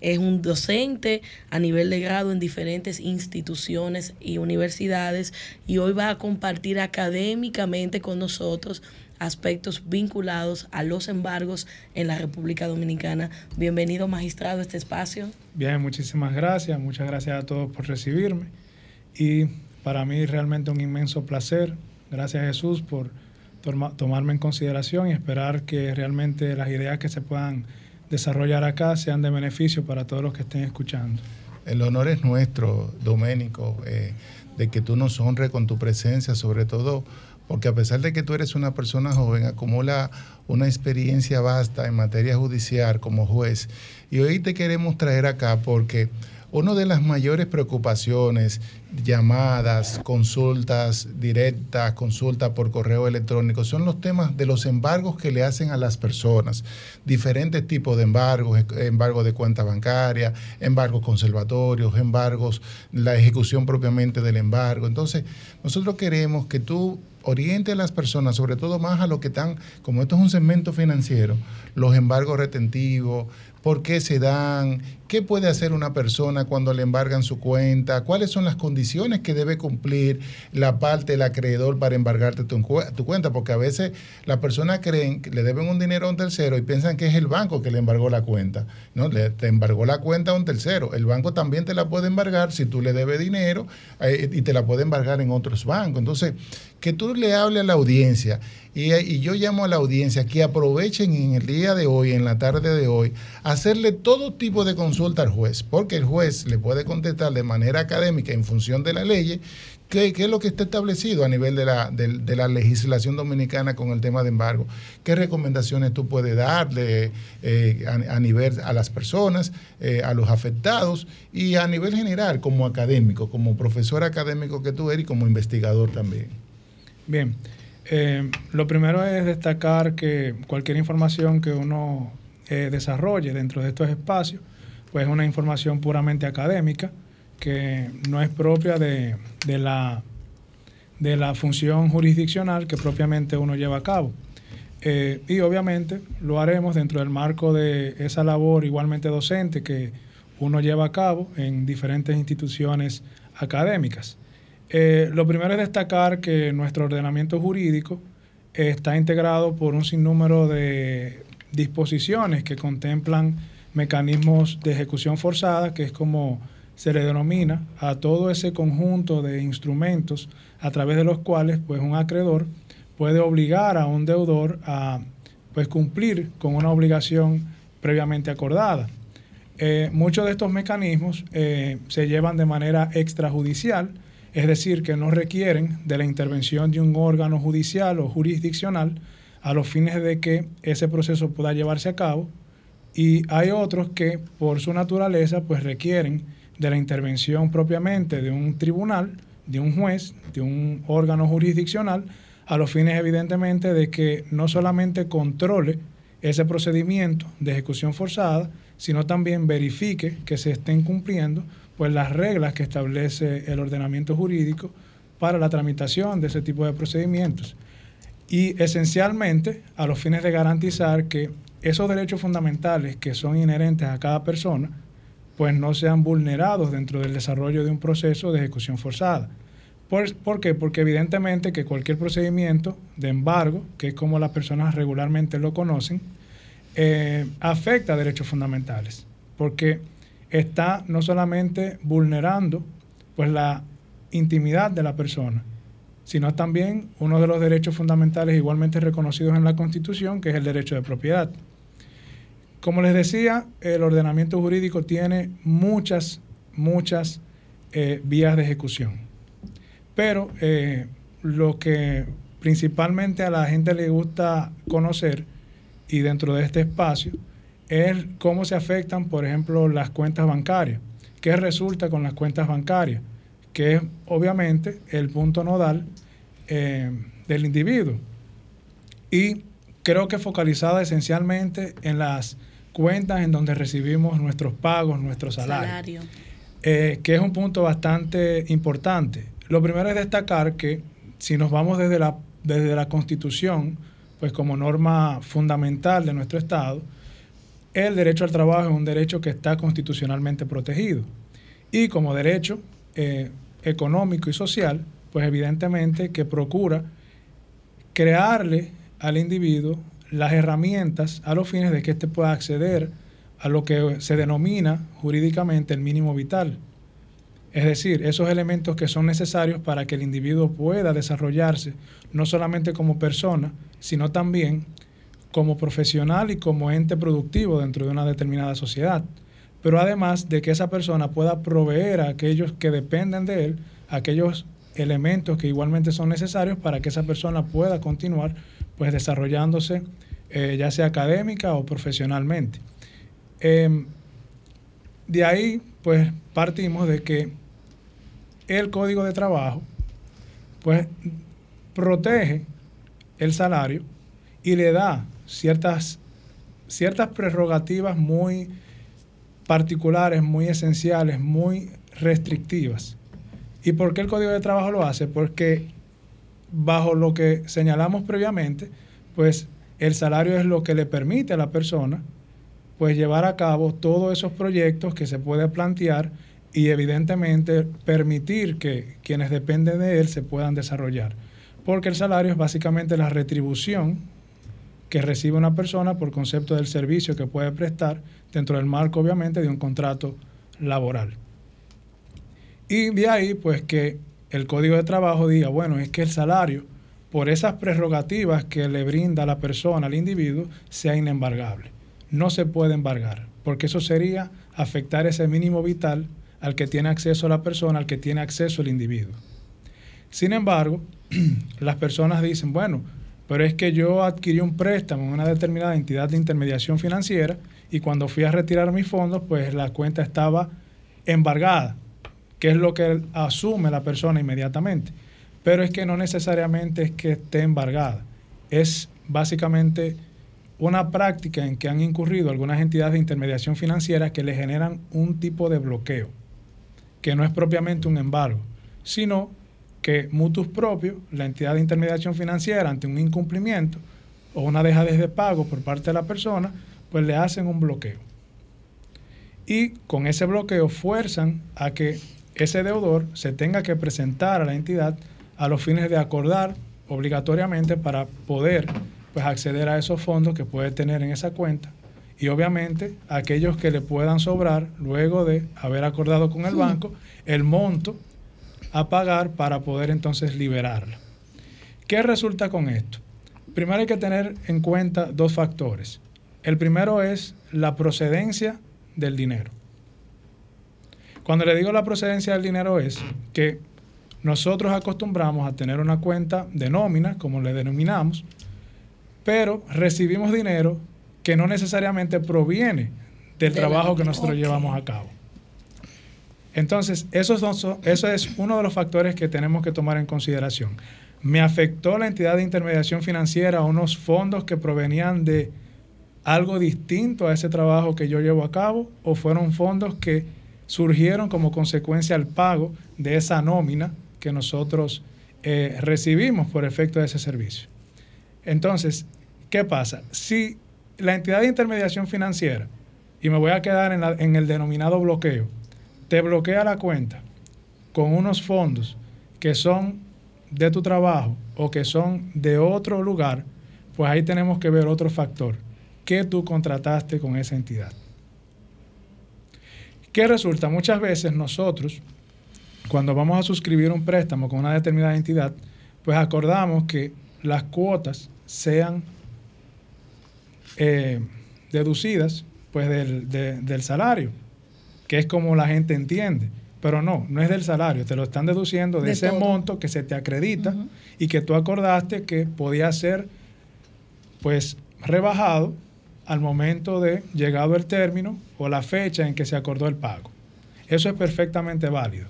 Es un docente a nivel de grado en diferentes instituciones y universidades y hoy va a compartir académicamente con nosotros aspectos vinculados a los embargos en la República Dominicana. Bienvenido, magistrado, a este espacio. Bien, muchísimas gracias. Muchas gracias a todos por recibirme. Y para mí realmente un inmenso placer. Gracias Jesús por toma- tomarme en consideración y esperar que realmente las ideas que se puedan desarrollar acá sean de beneficio para todos los que estén escuchando. El honor es nuestro, Doménico, eh, de que tú nos honres con tu presencia, sobre todo porque a pesar de que tú eres una persona joven, acumula una experiencia vasta en materia judicial como juez. Y hoy te queremos traer acá porque una de las mayores preocupaciones, llamadas, consultas directas, consultas por correo electrónico, son los temas de los embargos que le hacen a las personas. Diferentes tipos de embargos, embargo de cuenta bancaria, embargos conservatorios, embargos, la ejecución propiamente del embargo. Entonces, nosotros queremos que tú oriente a las personas, sobre todo más a los que están, como esto es un segmento financiero, los embargos retentivos, por qué se dan, qué puede hacer una persona cuando le embargan su cuenta, cuáles son las condiciones que debe cumplir la parte del acreedor para embargarte tu, cuenta, porque a veces las personas creen que le deben un dinero a un tercero y piensan que es el banco que le embargó la cuenta. No, le, te embargó la cuenta a un tercero. El banco también te la puede embargar si tú le debes dinero eh, y te la puede embargar en otros bancos. Entonces, que tú le hables a la audiencia y, y yo llamo a la audiencia que aprovechen en el día de hoy, en la tarde de hoy, hacerle todo tipo de consulta al juez, porque el juez le puede contestar de manera académica en función de la ley qué, es lo que está establecido a nivel de la, de, de la legislación dominicana con el tema de embargo, qué recomendaciones tú puedes darle eh, a, nivel a las personas, eh, a los afectados y a nivel general como académico, como profesor académico que tú eres y como investigador también. Bien, eh, lo primero es destacar que cualquier información que uno desarrolle dentro de estos espacios, pues es una información puramente académica que no es propia de, de la, de la función jurisdiccional que propiamente uno lleva a cabo. Eh, y obviamente lo haremos dentro del marco de esa labor igualmente docente que uno lleva a cabo en diferentes instituciones académicas. Eh, lo primero es destacar que nuestro ordenamiento jurídico está integrado por un sinnúmero de disposiciones que contemplan mecanismos de ejecución forzada, que es como se le denomina a todo ese conjunto de instrumentos a través de los cuales pues, un acreedor puede obligar a un deudor a pues, cumplir con una obligación previamente acordada. Eh, muchos de estos mecanismos eh, se llevan de manera extrajudicial, es decir, que no requieren de la intervención de un órgano judicial o jurisdiccional a los fines de que ese proceso pueda llevarse a cabo. Y hay otros que, por su naturaleza, pues requieren de la intervención propiamente de un tribunal, de un juez, de un órgano jurisdiccional, a los fines evidentemente de que no solamente controle ese procedimiento de ejecución forzada, sino también verifique que se estén cumpliendo pues las reglas que establece el ordenamiento jurídico para la tramitación de ese tipo de procedimientos. Y esencialmente a los fines de garantizar que esos derechos fundamentales que son inherentes a cada persona, pues no sean vulnerados dentro del desarrollo de un proceso de ejecución forzada. ¿Por, qué? Porque evidentemente que cualquier procedimiento de embargo, que es como las personas regularmente lo conocen, eh, afecta a derechos fundamentales, porque está no solamente vulnerando pues la intimidad de la persona, sino también uno de los derechos fundamentales igualmente reconocidos en la Constitución, que es el derecho de propiedad. Como les decía, el ordenamiento jurídico tiene muchas, muchas eh, vías de ejecución. Pero eh, lo que principalmente a la gente le gusta conocer y dentro de este espacio es cómo se afectan, por ejemplo, las cuentas bancarias. ¿Qué resulta con las cuentas bancarias? Que es obviamente el punto nodal eh, del individuo. Y creo que focalizada esencialmente en las cuentas en donde recibimos nuestros pagos, nuestro salario. Salario. Eh, que es un punto bastante importante. Lo primero es destacar que si nos vamos desde la, desde la Constitución, pues como norma fundamental de nuestro Estado, el derecho al trabajo es un derecho que está constitucionalmente protegido. Y como derecho eh, económico y social, pues evidentemente que procura crearle al individuo las herramientas a los fines de que éste pueda acceder a lo que se denomina jurídicamente el mínimo vital. Es decir, esos elementos que son necesarios para que el individuo pueda desarrollarse no solamente como persona, sino también como profesional y como ente productivo dentro de una determinada sociedad. Pero además de que esa persona pueda proveer a aquellos que dependen de él aquellos elementos que igualmente son necesarios para que esa persona pueda continuar pues desarrollándose eh, ya sea académica o profesionalmente. Em, de ahí pues partimos de que el código de trabajo pues protege el salario y le da ciertas, ciertas prerrogativas muy particulares, muy esenciales, muy restrictivas. ¿Y por qué el Código de Trabajo lo hace? Porque bajo lo que señalamos previamente, pues el salario es lo que le permite a la persona pues llevar a cabo todos esos proyectos que se puede plantear y evidentemente permitir que quienes dependen de él se puedan desarrollar. Porque el salario es básicamente la retribución que recibe una persona por concepto del servicio que puede prestar dentro del marco obviamente de un contrato laboral. Y de ahí, pues que el Código de Trabajo diga, bueno, es que el salario, por esas prerrogativas que le brinda la persona, al individuo, sea inembargable. No se puede embargar, porque eso sería afectar ese mínimo vital al que tiene acceso la persona, al que tiene acceso el individuo. Sin embargo, las personas dicen, bueno, pero es que yo adquirí un préstamo en una determinada entidad de intermediación financiera y cuando fui a retirar mis fondos, pues la cuenta estaba embargada que es lo que asume la persona inmediatamente. Pero es que no necesariamente es que esté embargada. Es básicamente una práctica en que han incurrido algunas entidades de intermediación financiera que le generan un tipo de bloqueo, que no es propiamente un embargo, sino que mutus propios, la entidad de intermediación financiera, ante un incumplimiento o una dejadez de pago por parte de la persona, pues le hacen un bloqueo. Y con ese bloqueo fuerzan a que ese deudor se tenga que presentar a la entidad a los fines de acordar obligatoriamente para poder pues, acceder a esos fondos que puede tener en esa cuenta y obviamente aquellos que le puedan sobrar luego de haber acordado con el banco el monto a pagar para poder entonces liberarla. ¿Qué resulta con esto? Primero hay que tener en cuenta dos factores. El primero es la procedencia del dinero. Cuando le digo la procedencia del dinero es que nosotros acostumbramos a tener una cuenta de nómina, como le denominamos, pero recibimos dinero que no necesariamente proviene del trabajo que nosotros llevamos a cabo. Entonces, eso, es uno de los factores que tenemos que tomar en consideración. ¿Me afectó la entidad de intermediación financiera unos fondos que provenían de algo distinto a ese trabajo que yo llevo a cabo o fueron fondos que surgieron como consecuencia al pago de esa nómina que nosotros eh, recibimos por efecto de ese servicio. Entonces, ¿qué pasa? Si la entidad de intermediación financiera y me voy a quedar en, la- en el denominado bloqueo, te bloquea la cuenta con unos fondos que son de tu trabajo o que son de otro lugar, pues ahí tenemos que ver otro factor. ¿Qué tú contrataste con esa entidad? ¿Qué resulta? Muchas veces nosotros, cuando vamos a suscribir un préstamo con una determinada entidad, pues acordamos que las cuotas sean eh, deducidas pues del, de- del salario, que es como la gente entiende. Pero no, no es del salario, te lo están deduciendo de, De ese todo. monto que se te acredita y que tú acordaste que podía ser pues rebajado al momento de llegado el término o la fecha en que se acordó el pago. Eso es perfectamente válido.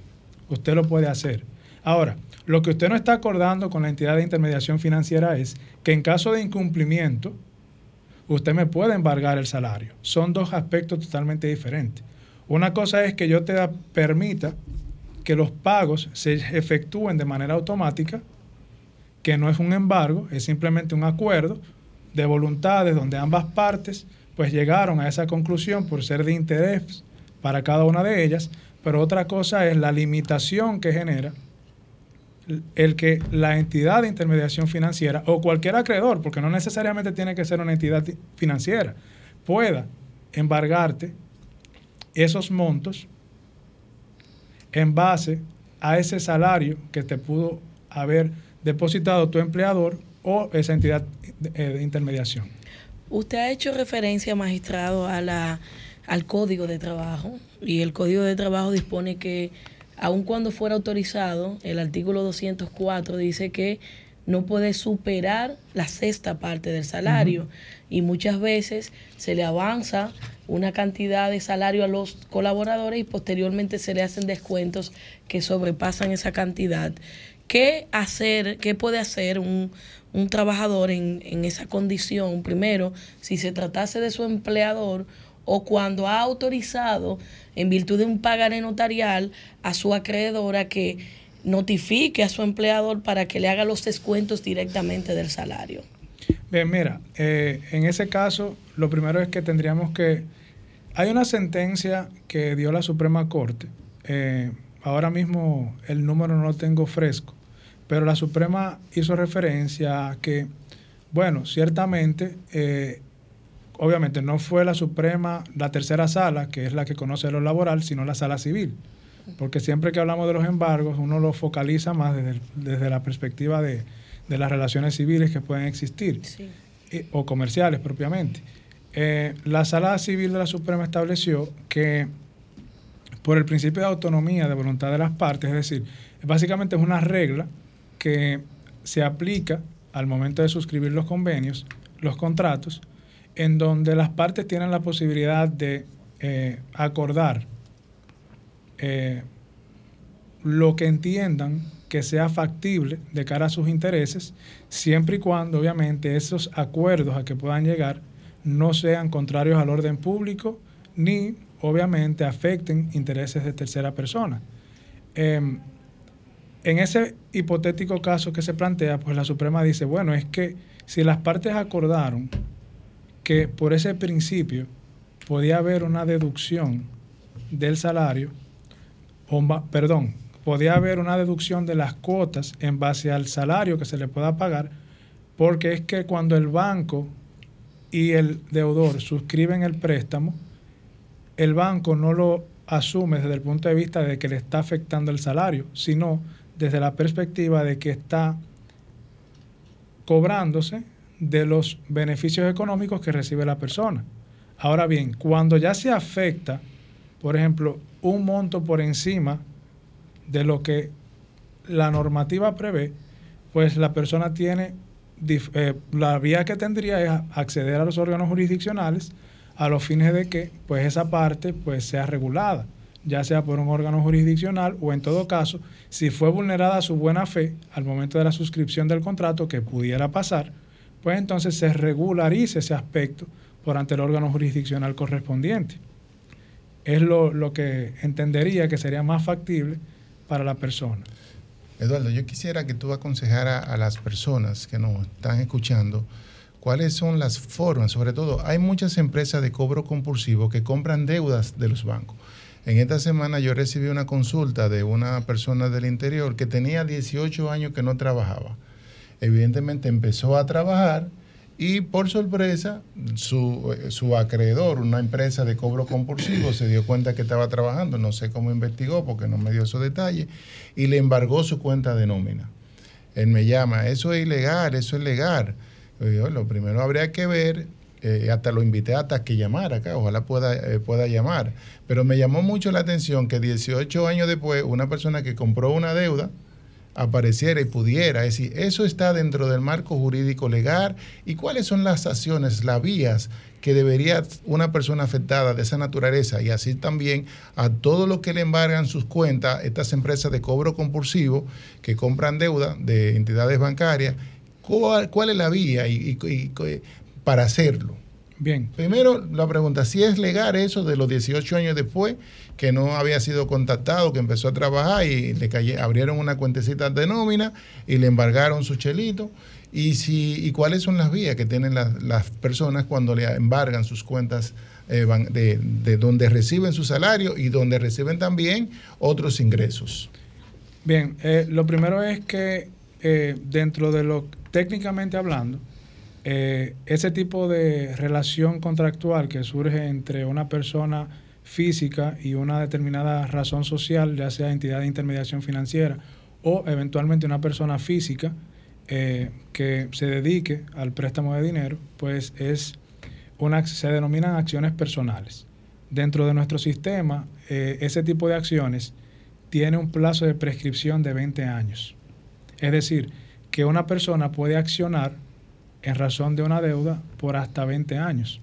Usted lo puede hacer. Ahora, lo que usted no está acordando con la entidad de intermediación financiera es que en caso de incumplimiento, usted me puede embargar el salario. Son dos aspectos totalmente diferentes. Una cosa es que yo te permita que los pagos se efectúen de manera automática, que no es un embargo, es simplemente un acuerdo de voluntades donde ambas partes pues llegaron a esa conclusión por ser de interés para cada una de ellas, pero otra cosa es la limitación que genera el que la entidad de intermediación financiera o cualquier acreedor, porque no necesariamente tiene que ser una entidad ti- financiera, pueda embargarte esos montos en base a ese salario que te pudo haber depositado tu empleador o esa entidad de, eh, de intermediación. Usted ha hecho referencia, magistrado, a la, al código de trabajo y el código de trabajo dispone que aun cuando fuera autorizado, el artículo 204 dice que no puede superar la sexta parte del salario y muchas veces se le avanza una cantidad de salario a los colaboradores y posteriormente se le hacen descuentos que sobrepasan esa cantidad. ¿Qué hacer, qué puede hacer un, un trabajador en, en esa condición? Primero, si se tratase de su empleador o cuando ha autorizado, en virtud de un pagaré notarial, a su acreedora que notifique a su empleador para que le haga los descuentos directamente del salario. Bien, mira, eh, en ese caso, lo primero es que tendríamos que... Hay una sentencia que dio la Suprema Corte. eh, ahora mismo el número no lo tengo fresco, pero la Suprema hizo referencia a que, bueno, ciertamente, eh, obviamente no fue la Suprema, la tercera sala, que es la que conoce lo laboral, sino la sala civil. Porque siempre que hablamos de los embargos, uno lo focaliza más desde, el- desde la perspectiva de, de las relaciones civiles que pueden existir eh, o comerciales propiamente. Eh, la Sala Civil de la Suprema estableció que por el principio de autonomía de voluntad de las partes, es decir, básicamente es una regla que se aplica al momento de suscribir los convenios, los contratos, en donde las partes tienen la posibilidad de eh, acordar eh, lo que entiendan que sea factible de cara a sus intereses, siempre y cuando obviamente esos acuerdos a que puedan llegar no sean contrarios al orden público ni obviamente afecten intereses de tercera persona. Em, en ese hipotético caso que se plantea, pues la Suprema dice, bueno, es que si las partes acordaron que por ese principio podía haber una deducción del salario, o perdón, podía haber una deducción de las cuotas en base al salario que se le pueda pagar, porque es que cuando el banco y el deudor suscriben el préstamo, el banco no lo asume desde el punto de vista de que le está afectando el salario, sino desde la perspectiva de que está cobrándose de los beneficios económicos que recibe la persona. Ahora bien, cuando ya se afecta, por ejemplo, un monto por encima de lo que la normativa prevé, pues la persona tiene, eh, la vía que tendría es acceder a los órganos jurisdiccionales a los fines de que pues esa parte pues sea regulada, ya sea por un órgano jurisdiccional o en todo caso, si fue vulnerada su buena fe al momento de la suscripción del contrato que pudiera pasar, pues entonces se regularice ese aspecto por ante el órgano jurisdiccional correspondiente. Es lo, lo que entendería que sería más factible para la persona. Eduardo, yo quisiera que tú aconsejaras a las personas que nos están escuchando cuáles son las formas, sobre todo hay muchas empresas de cobro compulsivo que compran deudas de los bancos. En esta semana yo recibí una consulta de una persona del interior que tenía 18 años que no trabajaba. Evidentemente empezó a trabajar y por sorpresa su, eh, su acreedor, una empresa de cobro compulsivo, se dio cuenta que estaba trabajando, no sé cómo investigó porque no me dio esos detalles, y le embargó su cuenta de nómina. Él me llama, eso es ilegal, eso es legal. Yo lo primero habría que ver, eh, hasta lo invité hasta que llamara acá, ojalá pueda, eh, pueda llamar. Pero me llamó mucho la atención que 18 años después, una persona que compró una deuda apareciera y pudiera. Es decir, eso está dentro del marco jurídico legal. ¿Y cuáles son las acciones, las vías que debería una persona afectada de esa naturaleza y así también a todo lo que le embargan sus cuentas, estas empresas de cobro compulsivo que compran deuda de entidades bancarias, ¿cuál, cuál es la vía y, y- y- para hacerlo? Bien. Primero, la pregunta, si es legal eso de los 18 años después, que no había sido contactado, que empezó a trabajar y le caye- abrieron una cuentecita de nómina y le embargaron su chelito. Y, si, y cuáles son las vías que tienen las, las personas cuando le embargan sus cuentas eh, de, de donde reciben su salario y donde reciben también otros ingresos. Bien, eh, lo primero es que eh, dentro de lo técnicamente hablando, ese tipo de relación contractual que surge entre una persona física y una determinada razón social, ya sea entidad de intermediación financiera o eventualmente una persona física eh, que se dedique al préstamo de dinero, pues es una, se denominan acciones personales. Dentro de nuestro sistema, eh, ese tipo de acciones tiene un plazo de prescripción de 20 años. Es decir, que una persona puede accionar en razón de una deuda por hasta 20 años.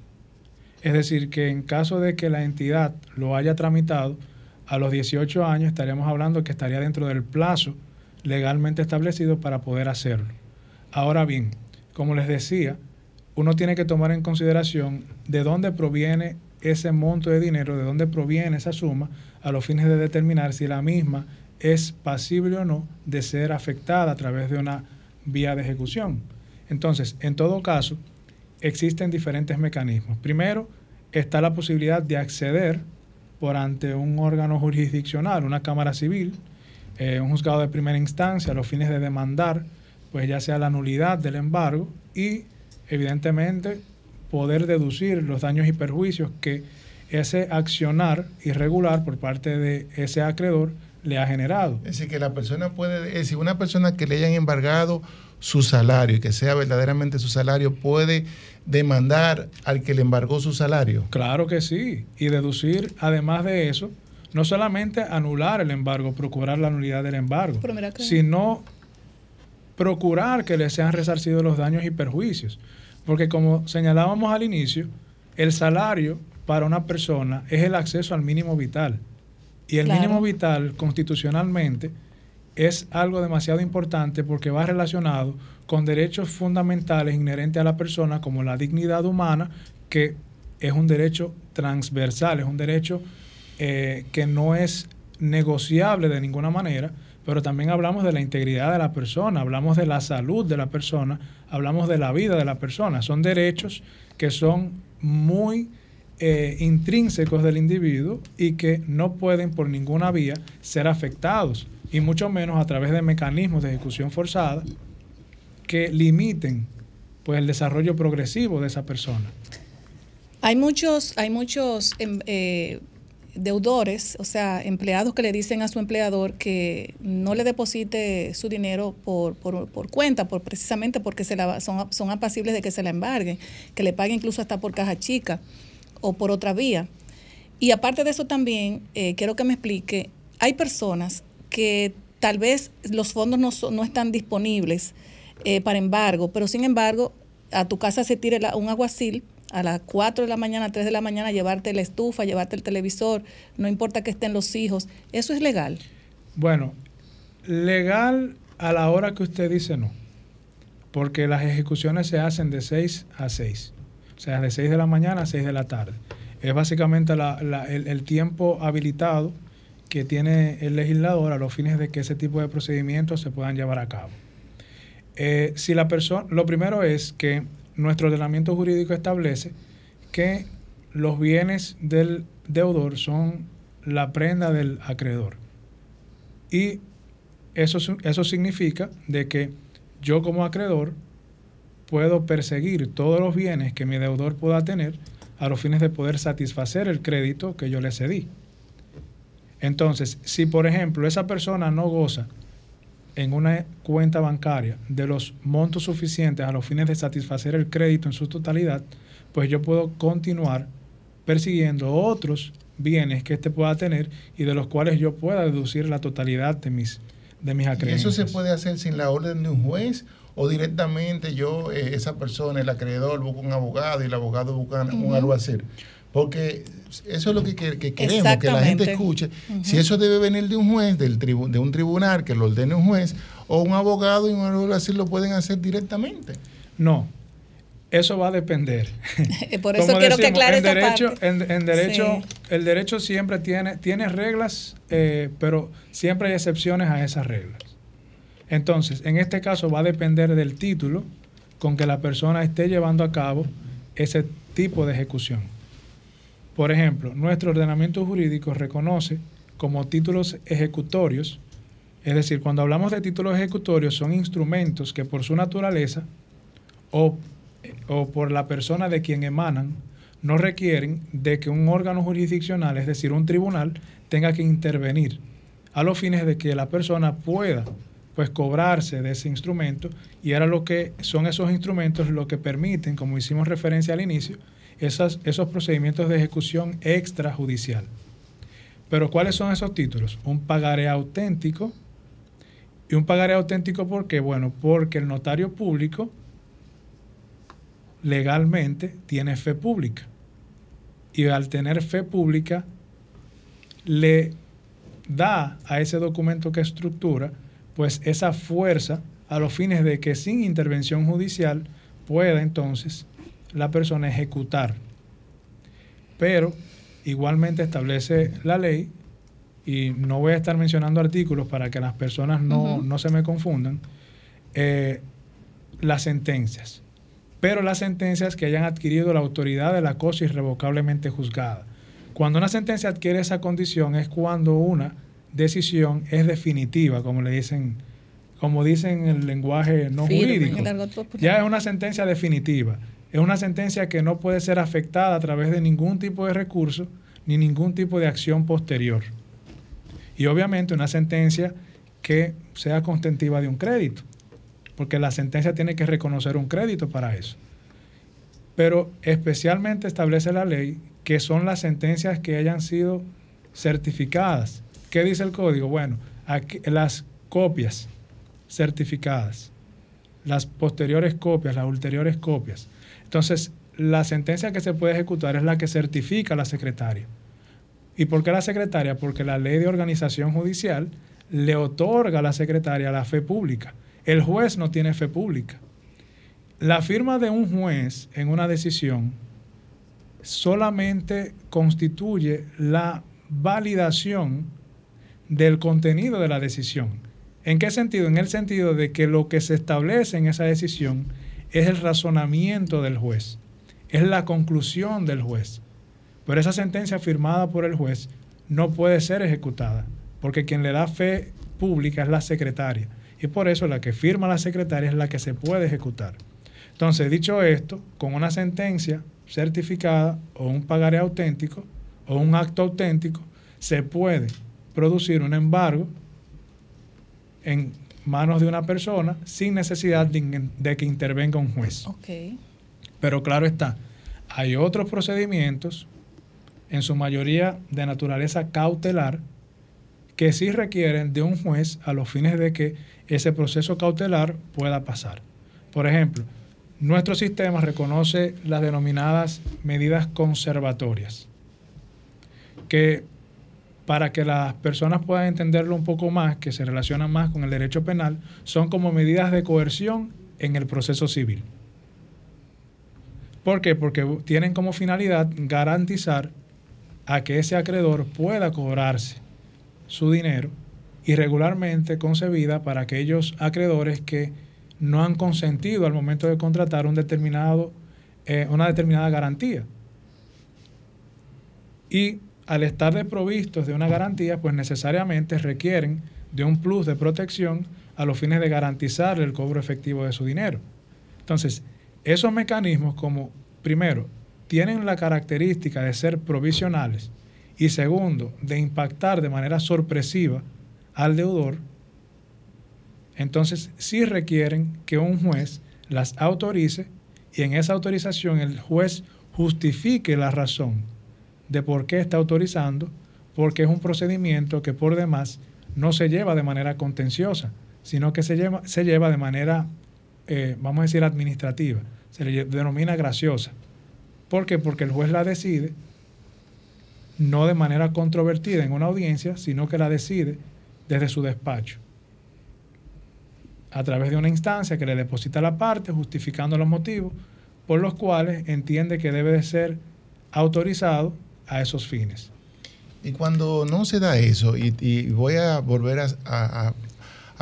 Es decir, que en caso de que la entidad lo haya tramitado, a los 18 años estaríamos hablando que estaría dentro del plazo legalmente establecido para poder hacerlo. Ahora bien, como les decía, uno tiene que tomar en consideración de dónde proviene ese monto de dinero, de dónde proviene esa suma, a los fines de determinar si la misma es pasible o no de ser afectada a través de una vía de ejecución. Entonces, en todo caso, existen diferentes mecanismos. Primero, está la posibilidad de acceder por ante un órgano jurisdiccional, una Cámara Civil, eh, un juzgado de primera instancia, a los fines de demandar, pues ya sea la nulidad del embargo y, evidentemente, poder deducir los daños y perjuicios que ese accionar irregular por parte de ese acreedor le ha generado. Es decir, que la persona puede, es decir, una persona que le hayan embargado su salario y que sea verdaderamente su salario, puede demandar al que le embargó su salario. Claro que sí. Y deducir, además de eso, no solamente anular el embargo, procurar la nulidad del embargo, sino procurar que le sean resarcidos los daños y perjuicios. Porque como señalábamos al inicio, el salario para una persona es el acceso al mínimo vital. Y el Claro. mínimo vital constitucionalmente es algo demasiado importante porque va relacionado con derechos fundamentales inherentes a la persona como la dignidad humana, que es un derecho transversal, es un derecho eh, que no es negociable de ninguna manera, pero también hablamos de la integridad de la persona, hablamos de la salud de la persona, hablamos de la vida de la persona. Son derechos que son muy eh, intrínsecos del individuo y que no pueden por ninguna vía ser afectados, y mucho menos a través de mecanismos de ejecución forzada que limiten pues, el desarrollo progresivo de esa persona. Hay muchos, hay muchos em, eh, deudores, o sea, empleados que le dicen a su empleador que no le deposite su dinero por, por, cuenta, por precisamente porque se la, son, son apacibles de que se la embarguen, que le pague incluso hasta por caja chica o por otra vía. Y aparte de eso también, eh, quiero que me explique, hay personas que tal vez los fondos no, no están disponibles eh, para embargo, pero sin embargo, a tu casa se tire la- un aguacil a las 4 de la mañana, 3 de la mañana, llevarte la estufa, llevarte el televisor, no importa que estén los hijos, ¿eso es legal? Bueno, legal a la hora que usted dice no, porque las ejecuciones se hacen de 6 a 6, o sea, de 6 de la mañana a 6 de la tarde. Es básicamente la- la- el tiempo habilitado que tiene el legislador a los fines de que ese tipo de procedimientos se puedan llevar a cabo. Eh, si la persona, lo primero es que nuestro ordenamiento jurídico establece que los bienes del deudor son la prenda del acreedor. Y eso, eso significa de que yo como acreedor puedo perseguir todos los bienes que mi deudor pueda tener a los fines de poder satisfacer el crédito que yo le cedí. Entonces, si por ejemplo esa persona no goza en una cuenta bancaria de los montos suficientes a los fines de satisfacer el crédito en su totalidad, pues yo puedo continuar persiguiendo otros bienes que éste pueda tener y de los cuales yo pueda deducir la totalidad de mis, de mis ¿Y acreencias. eso se puede hacer sin la orden de un juez o directamente yo, eh, esa persona, el acreedor, busca un abogado y el abogado busca un Ujú. alguacil? Porque eso es lo que, que- que queremos, que la gente escuche. Si eso debe venir de un juez, del tribu- de un tribunal que lo ordene un juez, o un abogado y un alguacil lo pueden hacer directamente. No, eso va a depender. Por eso Como quiero que decimos, aclare en esa derecho, parte. en, en derecho, Sí. el derecho siempre tiene, tiene reglas, eh, pero siempre hay excepciones a esas reglas. Entonces, en este caso va a depender del título con que la persona esté llevando a cabo ese tipo de ejecución. Por ejemplo, nuestro ordenamiento jurídico reconoce como títulos ejecutorios, es decir, cuando hablamos de títulos ejecutorios son instrumentos que por su naturaleza o, o por la persona de quien emanan no requieren de que un órgano jurisdiccional, es decir, un tribunal, tenga que intervenir a los fines de que la persona pueda pues cobrarse de ese instrumento y ahora lo que son esos instrumentos lo que permiten, como hicimos referencia al inicio, esos procedimientos de ejecución extrajudicial. Pero ¿cuáles son esos títulos? Un pagaré auténtico. ¿Y un pagaré auténtico por qué? Bueno, porque el notario público legalmente tiene fe pública. Y al tener fe pública, le da a ese documento que estructura, pues esa fuerza a los fines de que sin intervención judicial pueda entonces la persona ejecutar. Pero igualmente establece la ley, y no voy a estar mencionando artículos para que las personas no, no se me confundan, eh, las sentencias. Pero las sentencias que hayan adquirido la autoridad de la cosa irrevocablemente juzgada. Cuando una sentencia adquiere esa condición es cuando una decisión es definitiva, como le dicen, como dicen en el lenguaje no Firme. jurídico. Ya es una sentencia definitiva. Es una sentencia que no puede ser afectada a través de ningún tipo de recurso ni ningún tipo de acción posterior. Y obviamente una sentencia que sea constentiva de un crédito, porque la sentencia tiene que reconocer un crédito para eso. Pero especialmente establece la ley que son las sentencias que hayan sido certificadas. ¿Qué dice el código? Bueno, las copias certificadas, las posteriores copias, las ulteriores copias. Entonces, la sentencia que se puede ejecutar es la que certifica la secretaria. ¿Y por qué la secretaria? Porque la ley de organización judicial le otorga a la secretaria la fe pública. El juez no tiene fe pública. La firma de un juez en una decisión solamente constituye la validación del contenido de la decisión. ¿En qué sentido? En el sentido de que lo que se establece en esa decisión es el razonamiento del juez, es la conclusión del juez. Pero esa sentencia firmada por el juez no puede ser ejecutada, porque quien le da fe pública es la secretaria. Y por eso la que firma la secretaria es la que se puede ejecutar. Entonces, dicho esto, con una sentencia certificada o un pagaré auténtico o un acto auténtico, se puede producir un embargo en manos de una persona sin necesidad de, de que intervenga un juez. Ok. Pero claro está, hay otros procedimientos, en su mayoría de naturaleza cautelar, que sí requieren de un juez a los fines de que ese proceso cautelar pueda pasar. Por ejemplo, nuestro sistema reconoce las denominadas medidas conservatorias, que para que las personas puedan entenderlo un poco más, que se relacionan más con el derecho penal, son como medidas de coerción en el proceso civil. ¿Por qué? Porque tienen como finalidad garantizar a que ese acreedor pueda cobrarse su dinero irregularmente concebida para aquellos acreedores que no han consentido al momento de contratar eh, una determinada garantía. Y al estar desprovistos de una garantía, pues necesariamente requieren de un plus de protección a los fines de garantizar el cobro efectivo de su dinero. Entonces, esos mecanismos como, primero, tienen la característica de ser provisionales y segundo, de impactar de manera sorpresiva al deudor, entonces sí requieren que un juez las autorice y en esa autorización el juez justifique la razón de por qué está autorizando, porque es un procedimiento que por demás no se lleva de manera contenciosa, sino que se lleva, se lleva de manera, eh, vamos a decir, administrativa, se le denomina graciosa. ¿Por qué? Porque el juez la decide no de manera controvertida en una audiencia, sino que la decide desde su despacho, a través de una instancia que le deposita la parte, justificando los motivos por los cuales entiende que debe de ser autorizado a esos fines. Y cuando no se da eso, y, voy a volver a,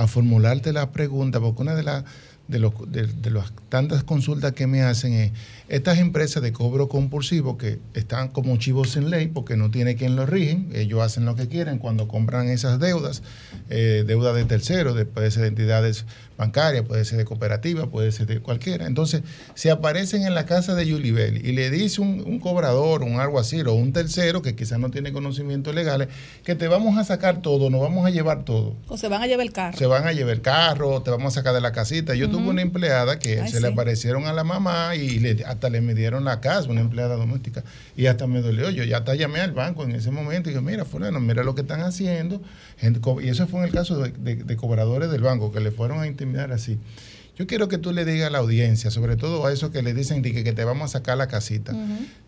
formularte la pregunta, porque una de, las de, los, de las tantas consultas que me hacen es, estas empresas de cobro compulsivo que están como chivos sin ley porque no tiene quien los rigen, ellos hacen lo que quieren cuando compran esas deudas, eh, deuda de terceros, de- puede ser de entidades bancarias, puede ser de cooperativas, puede ser de cualquiera. Entonces, si aparecen en la casa de Yulibel y le dice un, un cobrador, un algo así, o un tercero que quizás no tiene conocimientos legales, que te vamos a sacar todo, nos vamos a llevar todo. O se van a llevar el carro. Se van a llevar el carro, te vamos a sacar de la casita. Yo tuve una empleada que Ay, se le aparecieron a la mamá y le- hasta le midieron la casa, una empleada doméstica. Y hasta me dolió. Yo ya hasta llamé al banco en ese momento y dije, mira, fulano, mira lo que están haciendo. Y eso fue en el caso de, de- de cobradores del banco que le fueron a intimidar así. Yo quiero que tú le digas a la audiencia, sobre todo a esos que le dicen que, que te vamos a sacar la casita,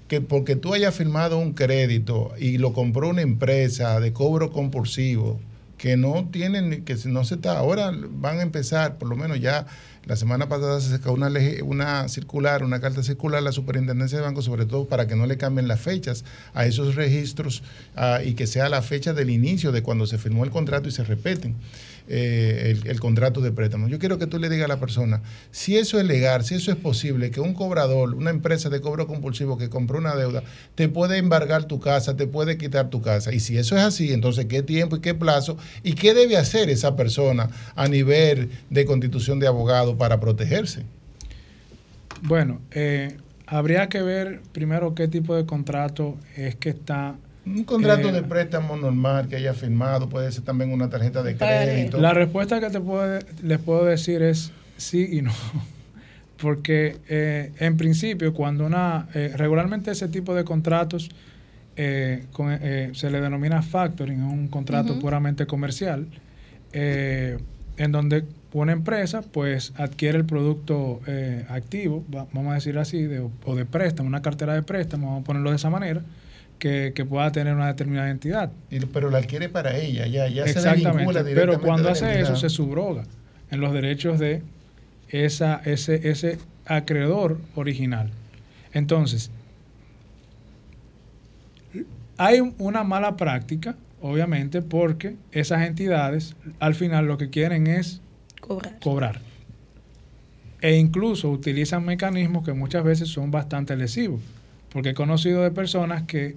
que porque tú hayas firmado un crédito y lo compró una empresa de cobro compulsivo, que no tienen, que no se está, ahora van a empezar, por lo menos ya la semana pasada se sacó una, una circular, una carta circular a la superintendencia de bancos, sobre todo para que no le cambien las fechas a esos registros ah, y que sea la fecha del inicio de cuando se firmó el contrato y se repeten eh, el, contrato de préstamo. Yo quiero que tú le digas a la persona, si eso es legal, si eso es posible, que un cobrador, una empresa de cobro compulsivo que compró una deuda, te puede embargar tu casa, te puede quitar tu casa. Y si eso es así, entonces, ¿qué tiempo y qué plazo? ¿Y qué debe hacer esa persona a nivel de constitución de abogado para protegerse? Bueno, eh, habría que ver primero qué tipo de contrato es que está. Un contrato eh, de préstamo normal que haya firmado, puede ser también una tarjeta de crédito. La respuesta que te puedo, les puedo decir es sí y no. Porque eh, en principio, cuando una. eh, regularmente ese tipo de contratos eh, con- eh, se le denomina factoring, es un contrato puramente comercial, eh, en donde una empresa pues adquiere el producto eh, activo, va- vamos a decir así, de- o de préstamo, una cartera de préstamo, vamos a ponerlo de esa manera, que, que pueda tener una determinada entidad. pero la adquiere para ella, ya, ya se Exactamente. vincula Pero cuando hace entidad. eso, se subroga en los derechos de esa, ese, ese acreedor original. Entonces, hay un- una mala práctica, obviamente, porque esas entidades al final lo que quieren es Cobrar. cobrar. E incluso utilizan mecanismos que muchas veces son bastante lesivos. Porque he conocido de personas que,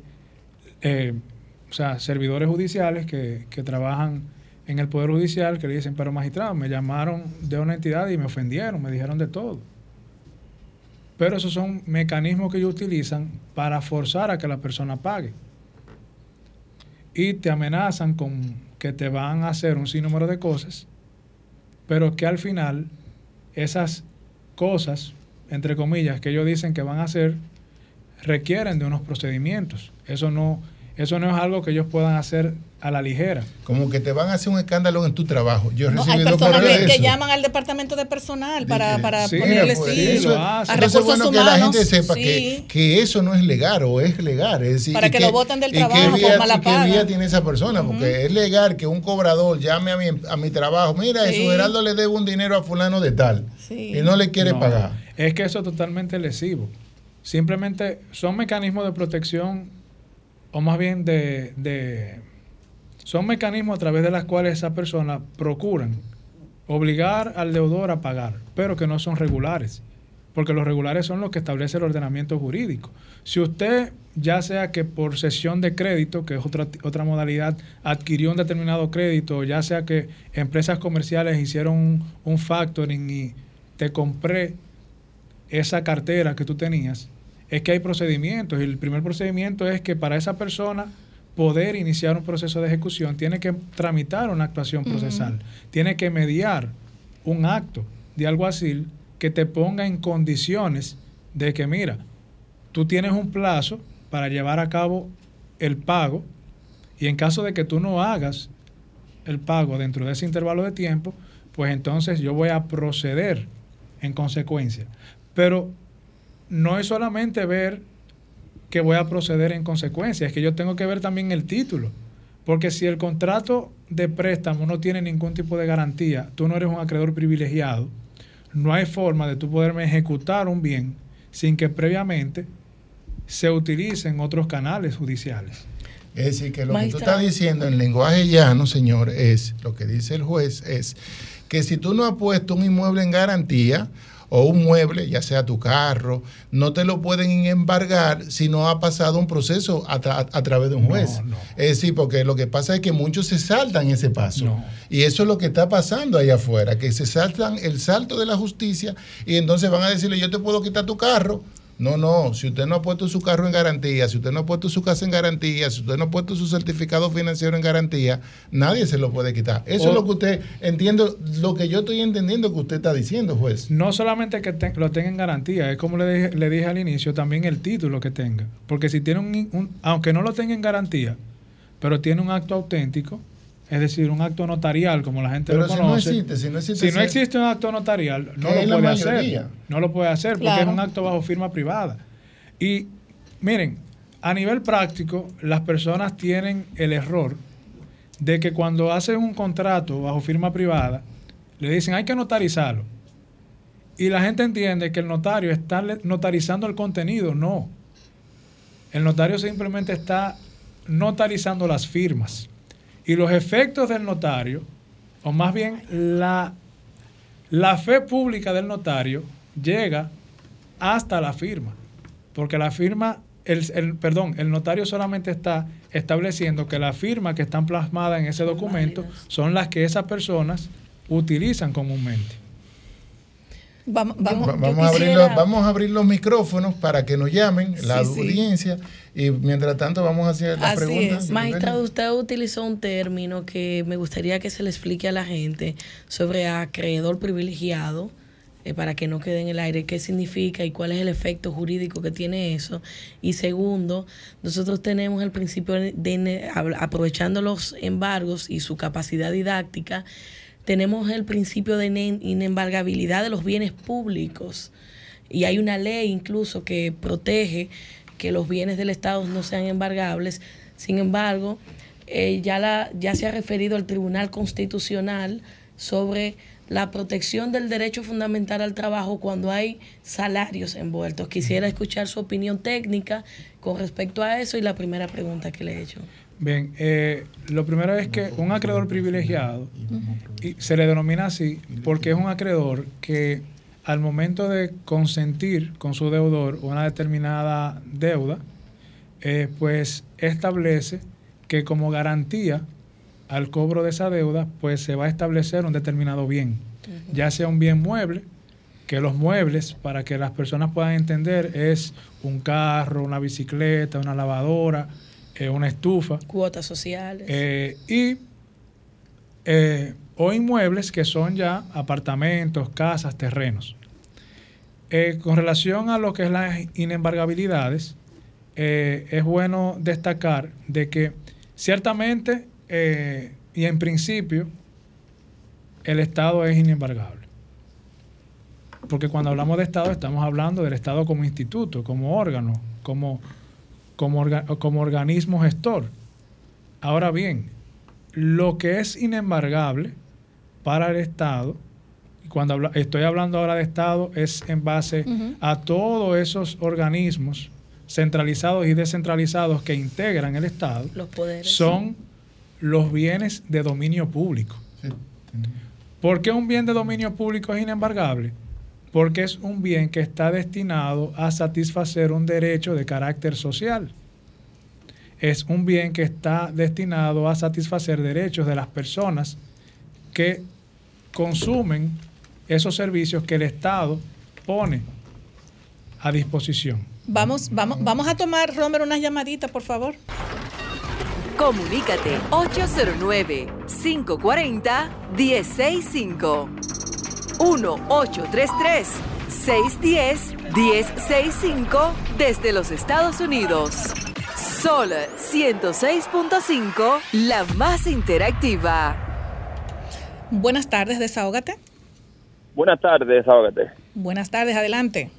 eh, o sea, servidores judiciales que, que trabajan en el Poder Judicial que le dicen, pero magistrado, me llamaron de una entidad y me ofendieron, me dijeron de todo. Pero esos son mecanismos que ellos utilizan para forzar a que la persona pague. Y te amenazan con que te van a hacer un sinnúmero de cosas, pero que al final esas cosas, entre comillas, que ellos dicen que van a hacer, requieren de unos procedimientos. Eso no, eso no es algo que ellos puedan hacer a la ligera. Como que te van a hacer un escándalo en tu trabajo. Yo No, hay personas correos que, de que llaman al departamento de personal para, para Sí, ponerle pues, sí, eso- a entonces recursos es bueno humanos. que la gente sepa sí. que, que eso no es legal o es legal. Es decir, Para que lo boten del trabajo por vía- mala y qué paga. vía tiene esa persona, porque es legal que un cobrador llame a mi, a mi trabajo, mira, Sí. Jesús Geraldo le debe un dinero a fulano de tal y no le quiere No, pagar. Es que eso es totalmente lesivo. Simplemente son mecanismos de protección, o más bien de, son mecanismos a través de los cuales esas personas procuran obligar al deudor a pagar, pero que no son regulares, porque los regulares son los que establece el ordenamiento jurídico. Si usted, ya sea que por sesión de crédito, que es otra, otra modalidad, adquirió un determinado crédito, ya sea que empresas comerciales hicieron un, un factoring y te compré esa cartera que tú tenías, es que hay procedimientos y el primer procedimiento es que para esa persona poder iniciar un proceso de ejecución tiene que tramitar una actuación procesal, tiene que mediar un acto de alguacil que te ponga en condiciones de que, mira, tú tienes un plazo para llevar a cabo el pago y en caso de que tú no hagas el pago dentro de ese intervalo de tiempo, pues entonces yo voy a proceder en consecuencia. Pero no es solamente ver que voy a proceder en consecuencia, es que yo tengo que ver también el título. Porque si el contrato de préstamo no tiene ningún tipo de garantía, tú no eres un acreedor privilegiado, no hay forma de tú poderme ejecutar un bien sin que previamente se utilicen otros canales judiciales. Es decir, que lo que tú estás diciendo en lenguaje llano, señor, es lo que dice el juez, es que si tú no has puesto un inmueble en garantía o un mueble, ya sea tu carro, no te lo pueden embargar si no ha pasado un proceso a, tra- a través de un juez. Es decir, porque lo que pasa es que muchos se saltan ese paso. Y eso es lo que está pasando allá afuera, que se saltan el salto de la justicia y entonces van a decirle, yo te puedo quitar tu carro. No, no, si usted no ha puesto su carro en garantía, si usted no ha puesto su casa en garantía, si usted no ha puesto su certificado financiero en garantía, nadie se lo puede quitar. Eso O- es lo que usted entiendo, lo que yo estoy entendiendo que usted está diciendo, juez. No solamente que te- lo tenga en garantía, es como le dije, le dije al inicio, también el título que tenga. Porque si tiene un, un- aunque no lo tenga en garantía, pero tiene un acto auténtico, es decir, un acto notarial, como la gente Pero lo si no conoce. existe, si no existe Si no existe un acto notarial, no lo puede hacer. No lo puede hacer porque Claro. es un acto bajo firma privada. Y miren, a nivel práctico, las personas tienen el error de que cuando hacen un contrato bajo firma privada, le dicen hay que notarizarlo. Y la gente entiende que el notario está notarizando el contenido. No. El notario simplemente está notarizando las firmas. Y los efectos del notario, o más bien la, la fe pública del notario, llega hasta la firma. Porque la firma, el, el- perdón, el notario solamente está estableciendo que las firmas que están plasmadas en ese documento son las que esas personas utilizan comúnmente. Vamos, Va- vamos, a abrir los, vamos a abrir los micrófonos para que nos llamen, la Sí, sí. Y mientras tanto vamos a hacer las preguntas. Magistrado, usted utilizó un término que me gustaría que se le explique a la gente sobre acreedor privilegiado, eh, para que no quede en el aire, qué significa y cuál es el efecto jurídico que tiene eso. Y segundo, nosotros tenemos el principio de, aprovechando los embargos y su capacidad didáctica, tenemos el principio de ine- inembargabilidad de los bienes públicos. Y hay una ley incluso que protege que los bienes del Estado no sean embargables. Sin embargo, eh, ya, la, ya se ha referido al Tribunal Constitucional sobre la protección del derecho fundamental al trabajo cuando hay salarios envueltos. Quisiera escuchar su opinión técnica con respecto a eso y la primera pregunta que le he hecho. Bien, eh, lo primero es que un acreedor privilegiado y se le denomina así porque es un acreedor que al momento de consentir con su deudor una determinada deuda, eh, pues establece que como garantía al cobro de esa deuda, pues se va a establecer un determinado bien, ya sea un bien mueble, que los muebles, para que las personas puedan entender, es un carro, una bicicleta, una lavadora, eh, una estufa. Cuotas sociales. Eh, y o inmuebles que son ya apartamentos, casas, terrenos. Eh, con relación a lo que es las inembargabilidades, eh, es bueno destacar de que ciertamente eh, y en principio el Estado es inembargable. Porque cuando hablamos de Estado estamos hablando del Estado como instituto, como órgano, como, como, como organismo gestor. Ahora bien, lo que es inembargable para el Estado, y cuando estoy hablando ahora de Estado, es en base a todos esos organismos centralizados y descentralizados que integran el Estado, Los poderes. son los bienes de dominio público. ¿Por qué un bien de dominio público es inembargable? Porque es un bien que está destinado a satisfacer un derecho de carácter social. Es un bien que está destinado a satisfacer derechos de las personas que consumen esos servicios que el Estado pone a disposición. Vamos, vamos, vamos a tomar, Romer, unas llamaditas, por favor. Comunícate 809-540-1065. 1-833-610-1065 desde los Estados Unidos. Sol 106.5, la más interactiva. Buenas tardes, desahógate. Buenas tardes, desahógate. Buenas tardes, adelante.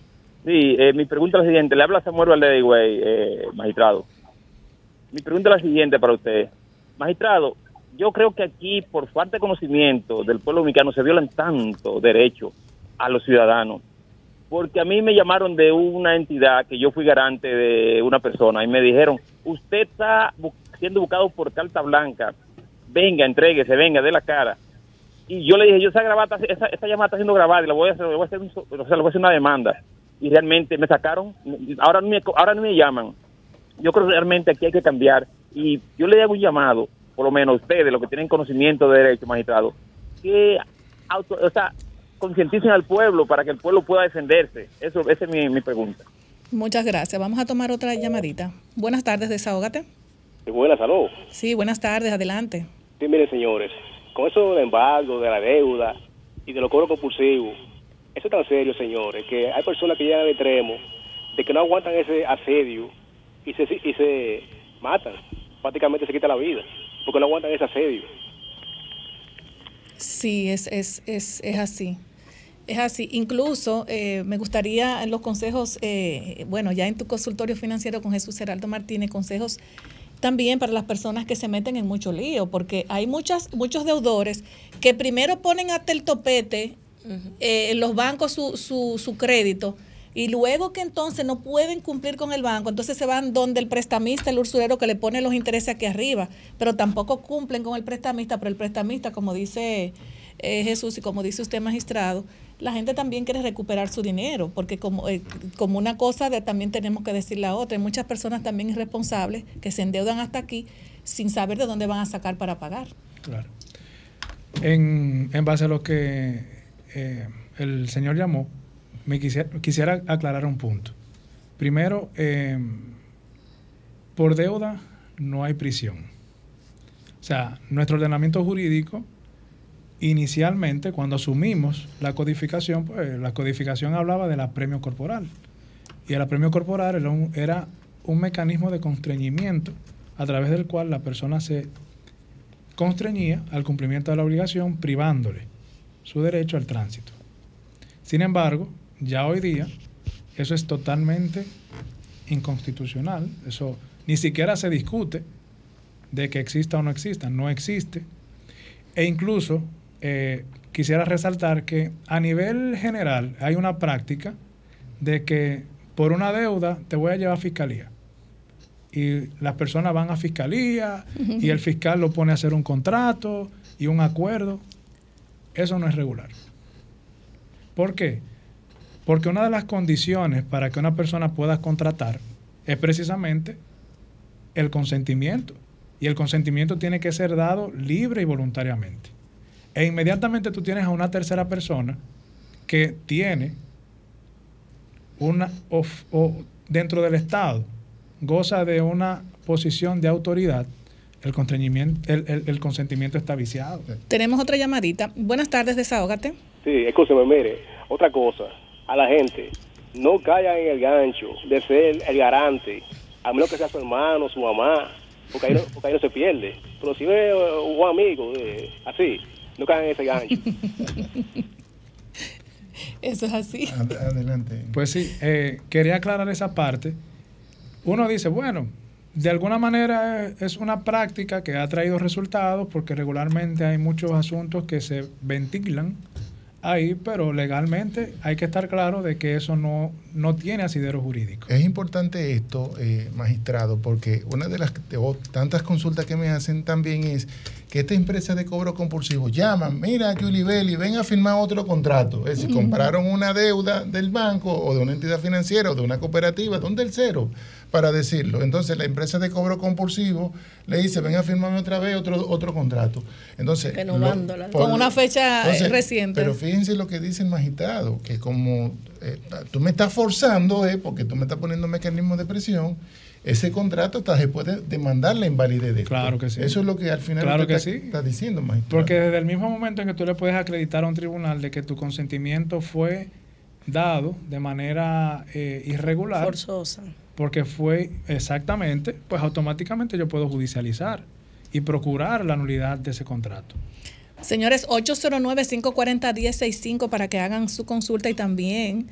Sí, eh, mi pregunta es la siguiente. Le habla Samuel Valdez, eh, magistrado. Mi pregunta es la siguiente para usted. Magistrado, yo creo que aquí, por falta de conocimiento del pueblo dominicano, se violan tanto derechos a los ciudadanos. Porque a mí me llamaron de una entidad que yo fui garante de una persona y me dijeron, usted está siendo buscado por carta blanca, venga, entréguese, venga, de la cara. Y yo le dije, yo esa, grabada, esa, esa llamada está siendo grabada y la voy a hacer, le voy a hacer, un so- o sea, le voy a hacer una demanda. Y realmente me sacaron, ahora no me, ahora no me llaman. Yo creo que realmente aquí hay que cambiar. Y yo le hago un llamado, por lo menos a ustedes, los que tienen conocimiento de derecho, magistrado, que auto, o sea, concienticen al pueblo para que el pueblo pueda defenderse. Eso, esa es mi, mi pregunta. Muchas gracias. Vamos a tomar otra llamadita. Buenas tardes, desahógate. Buenas, salud. Sí, buenas tardes, adelante. Sí, miren, señores, con eso del embargo, de la deuda y de los cobros compulsivos, eso es tan serio, señores, que hay personas que llegan al extremo de que no aguantan ese asedio y se, y se matan, prácticamente se quita la vida, porque no aguantan ese asedio. Sí, es, es, es, es así. Es así. Incluso eh, me gustaría los consejos, eh, bueno, ya en tu consultorio financiero con Jesús Geraldo Martínez, consejos también para las personas que se meten en mucho lío, porque hay muchas, muchos deudores que primero ponen hasta el topete eh, en los bancos su, su, su crédito y luego que entonces no pueden cumplir con el banco, entonces se van donde el prestamista, el usurero que le pone los intereses aquí arriba, pero tampoco cumplen con el prestamista, pero el prestamista, como dice eh, Jesús y como dice usted magistrado, la gente también quiere recuperar su dinero, porque como, eh, como una cosa de, también tenemos que decir la otra, hay muchas personas también irresponsables que se endeudan hasta aquí sin saber de dónde van a sacar para pagar. Claro. En, en base a lo que eh, el señor llamó, me quisiera, quisiera aclarar un punto. Primero, eh, por deuda no hay prisión. O sea, nuestro ordenamiento jurídico, inicialmente, cuando asumimos la codificación, pues la codificación hablaba del apremio corporal. Y el apremio corporal era un, era un mecanismo de constreñimiento a través del cual la persona se constreñía al cumplimiento de la obligación privándole su derecho al tránsito. Sin embargo, ya hoy día eso es totalmente inconstitucional, eso ni siquiera se discute de que exista o no exista, no existe. E incluso eh, quisiera resaltar que a nivel general hay una práctica de que por una deuda te voy a llevar a fiscalía. Y las personas van a fiscalía y el fiscal lo pone a hacer un contrato y un acuerdo. Eso no es regular. ¿Por qué? Porque una de las condiciones para que una persona pueda contratar es precisamente el consentimiento. Y el consentimiento tiene que ser dado libre y voluntariamente. E inmediatamente tú tienes a una tercera persona que tiene una, o, o dentro del Estado, goza de una posición de autoridad, el, constreñimiento- el, el- el consentimiento está viciado. Tenemos otra llamadita. Buenas tardes, desahógate. Sí, escúcheme, mire, otra cosa, a la gente, no caigan en el gancho de ser el garante, a menos que sea su hermano, su mamá, porque ahí no, porque ahí no se pierde. Pero si ve eh, un amigo, eh, así, no caigan en ese gancho. Eso es así. Adelante. Pues sí, eh, quería aclarar esa parte. Uno dice, bueno, de alguna manera es- es una práctica que ha traído resultados porque regularmente hay muchos asuntos que se ventilan ahí, pero legalmente hay que estar claro de que eso no, no tiene asidero jurídico. Es importante esto, eh, magistrado, porque una de las tantas consultas que me hacen también es que esta empresa de cobro compulsivo llaman, mira, Julie Belli, ven a firmar otro contrato. Es decir, compraron una deuda del banco o de una entidad financiera o de una cooperativa, de un tercero, para decirlo. Entonces la empresa de cobro compulsivo le dice, ven a firmarme otra vez otro, otro contrato. Entonces, Renovándola. lo- por- Con una fecha, eh, reciente. Pero fíjense lo que dice el magistrado, que como eh, tú me estás forzando, eh, porque tú me estás poniendo mecanismos de presión, ese contrato hasta después de demandar la invalidez de. Claro que sí. Eso es lo que al final Claro que está, sí. está diciendo, magistrado. Porque desde el mismo momento en que tú le puedes acreditar a un tribunal de que tu consentimiento fue dado de manera eh, irregular, Forzosa. Porque fue exactamente, pues automáticamente yo puedo judicializar y procurar la nulidad de ese contrato. Señores, 809-540-1065 para que hagan su consulta y también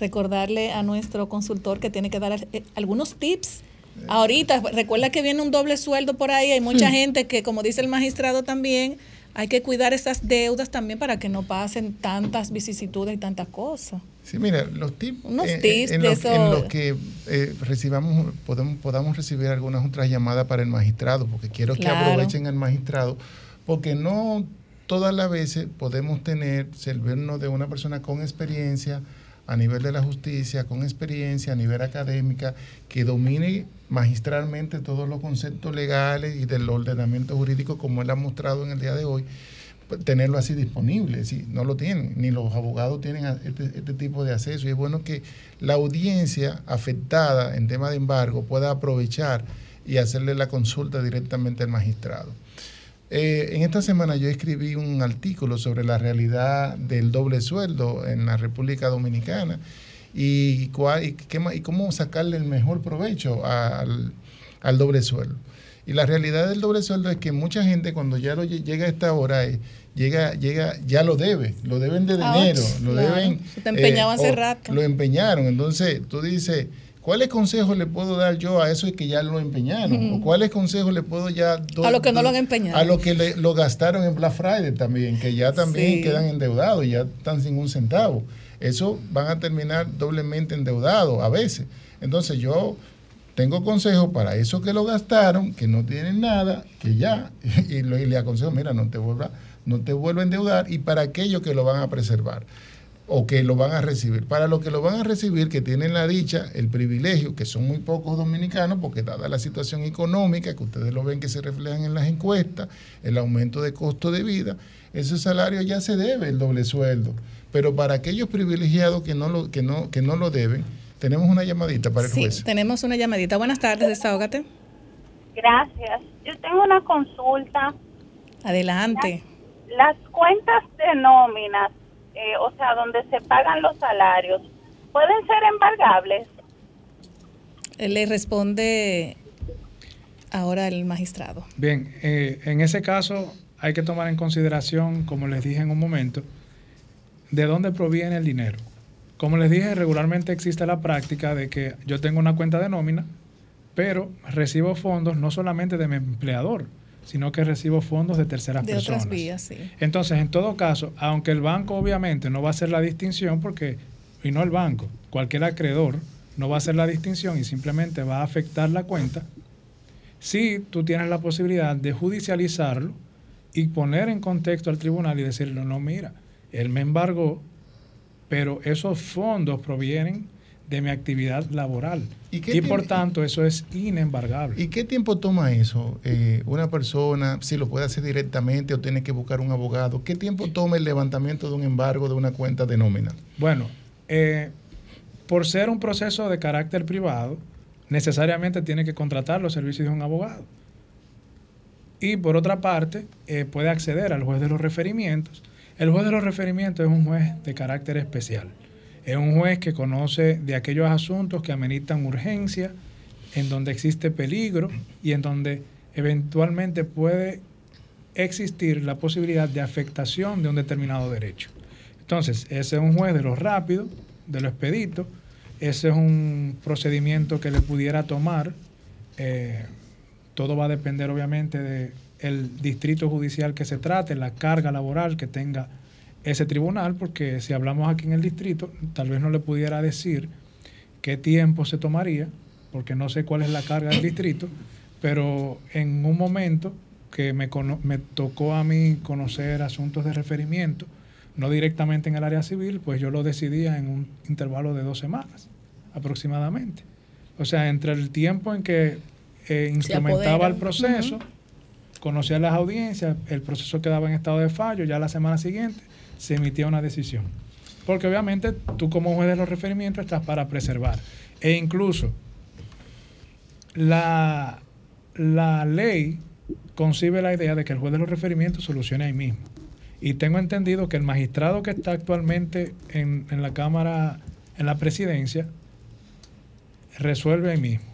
recordarle a nuestro consultor que tiene que dar eh, algunos tips. Ahorita, recuerda que viene un doble sueldo por ahí, hay mucha Hmm. gente que, como dice el magistrado también, hay que cuidar esas deudas también para que no pasen tantas vicisitudes y tantas cosas. Sí, mira, los tips, Unos eh, tips en, los que eh, recibamos, podemos, podamos recibir algunas otras llamadas para el magistrado, porque quiero que aprovechen al magistrado, porque no todas las veces podemos tener, servirnos de una persona con experiencia a nivel de la justicia, con experiencia a nivel académica, que domine magistralmente todos los conceptos legales y del ordenamiento jurídico como él ha mostrado en el día de hoy, tenerlo así disponible, si no lo tienen, ni los abogados tienen este, este tipo de acceso. Y es bueno que la audiencia afectada en tema de embargo pueda aprovechar y hacerle la consulta directamente al magistrado. Eh, en esta semana yo escribí un artículo sobre la realidad del doble sueldo en la República Dominicana y, y, ma- y cómo sacarle el mejor provecho al, al doble sueldo. Y la realidad del doble sueldo es que mucha gente cuando ya lo llega a esta hora eh, llega, llega, ya lo debe, lo deben de Ah, dinero, lo claro. deben. Te empeñado hace o rato. Lo empeñaron. Entonces tú dices, ¿cuáles consejos le puedo dar yo a eso que ya lo empeñaron? ¿O cuáles consejos le puedo ya do- A los que no do- lo han empeñado. A los que le- lo gastaron en Black Friday también, que ya también Sí. quedan endeudados, ya están sin un centavo. Eso van a terminar doblemente endeudados a veces. Entonces yo tengo consejos para esos que lo gastaron, que no tienen nada, que ya, y, lo- le aconsejo, mira, no te vuelva, no te vuelva a endeudar, y para aquellos que lo van a preservar o que lo van a recibir. Para los que lo van a recibir, que tienen la dicha, el privilegio, que son muy pocos dominicanos, porque dada la situación económica, que ustedes lo ven que se reflejan en las encuestas, el aumento de costo de vida, ese salario ya se debe, el doble sueldo. Pero para aquellos privilegiados que no lo, que no, que no lo deben, tenemos una llamadita para el Sí, juez. tenemos una llamadita. Buenas tardes, desahógate. Gracias. Yo tengo una consulta. Adelante. Las cuentas de nóminas, eh, o sea, donde se pagan los salarios, ¿pueden ser embargables? Él le responde ahora el magistrado. Bien, eh, en ese caso hay que tomar en consideración, como les dije en un momento, de dónde proviene el dinero. Como les dije, regularmente existe la práctica de que yo tengo una cuenta de nómina, pero recibo fondos no solamente de mi empleador, sino que recibo fondos de terceras De personas. otras vías, sí. Entonces, en todo caso, aunque el banco obviamente no va a hacer la distinción, porque, y no el banco, cualquier acreedor no va a hacer la distinción y simplemente va a afectar la cuenta, sí tú tienes la posibilidad de judicializarlo y poner en contexto al tribunal y decirle, no, mira, él me embargó, pero esos fondos provienen de mi actividad laboral. ¿Y por tanto, eso es inembargable. ¿Y qué tiempo toma eso? Eh, una persona, si lo puede hacer directamente o tiene que buscar un abogado, ¿qué tiempo toma el levantamiento de un embargo de una cuenta de nómina? Bueno, eh, por ser un proceso de carácter privado, necesariamente tiene que contratar los servicios de un abogado. Y por otra parte, eh, puede acceder al juez de los referimientos. El juez de los referimientos es un juez de carácter especial. Es un juez que conoce de aquellos asuntos que ameritan urgencia, en donde existe peligro y en donde eventualmente puede existir la posibilidad de afectación de un determinado derecho. Entonces, ese es un juez de lo rápido, de lo expedito, ese es un procedimiento que le pudiera tomar, eh, todo va a depender obviamente del distrito judicial que se trate, la carga laboral que tenga ese tribunal, porque si hablamos aquí en el distrito, tal vez no le pudiera decir qué tiempo se tomaría, porque no sé cuál es la carga del distrito, pero en un momento que me, me tocó a mí conocer asuntos de referimiento, no directamente en el área civil, pues yo lo decidía en un intervalo de dos semanas aproximadamente. O sea, entre el tiempo en que eh, instrumentaba el proceso, conocía las audiencias, el proceso quedaba en estado de fallo, ya la semana siguiente se emitía una decisión. Porque obviamente tú como juez de los referimientos estás para preservar. E incluso la, la ley concibe la idea de que el juez de los referimientos solucione ahí mismo. Y tengo entendido que el magistrado que está actualmente en, en la Cámara, en la presidencia, resuelve ahí mismo.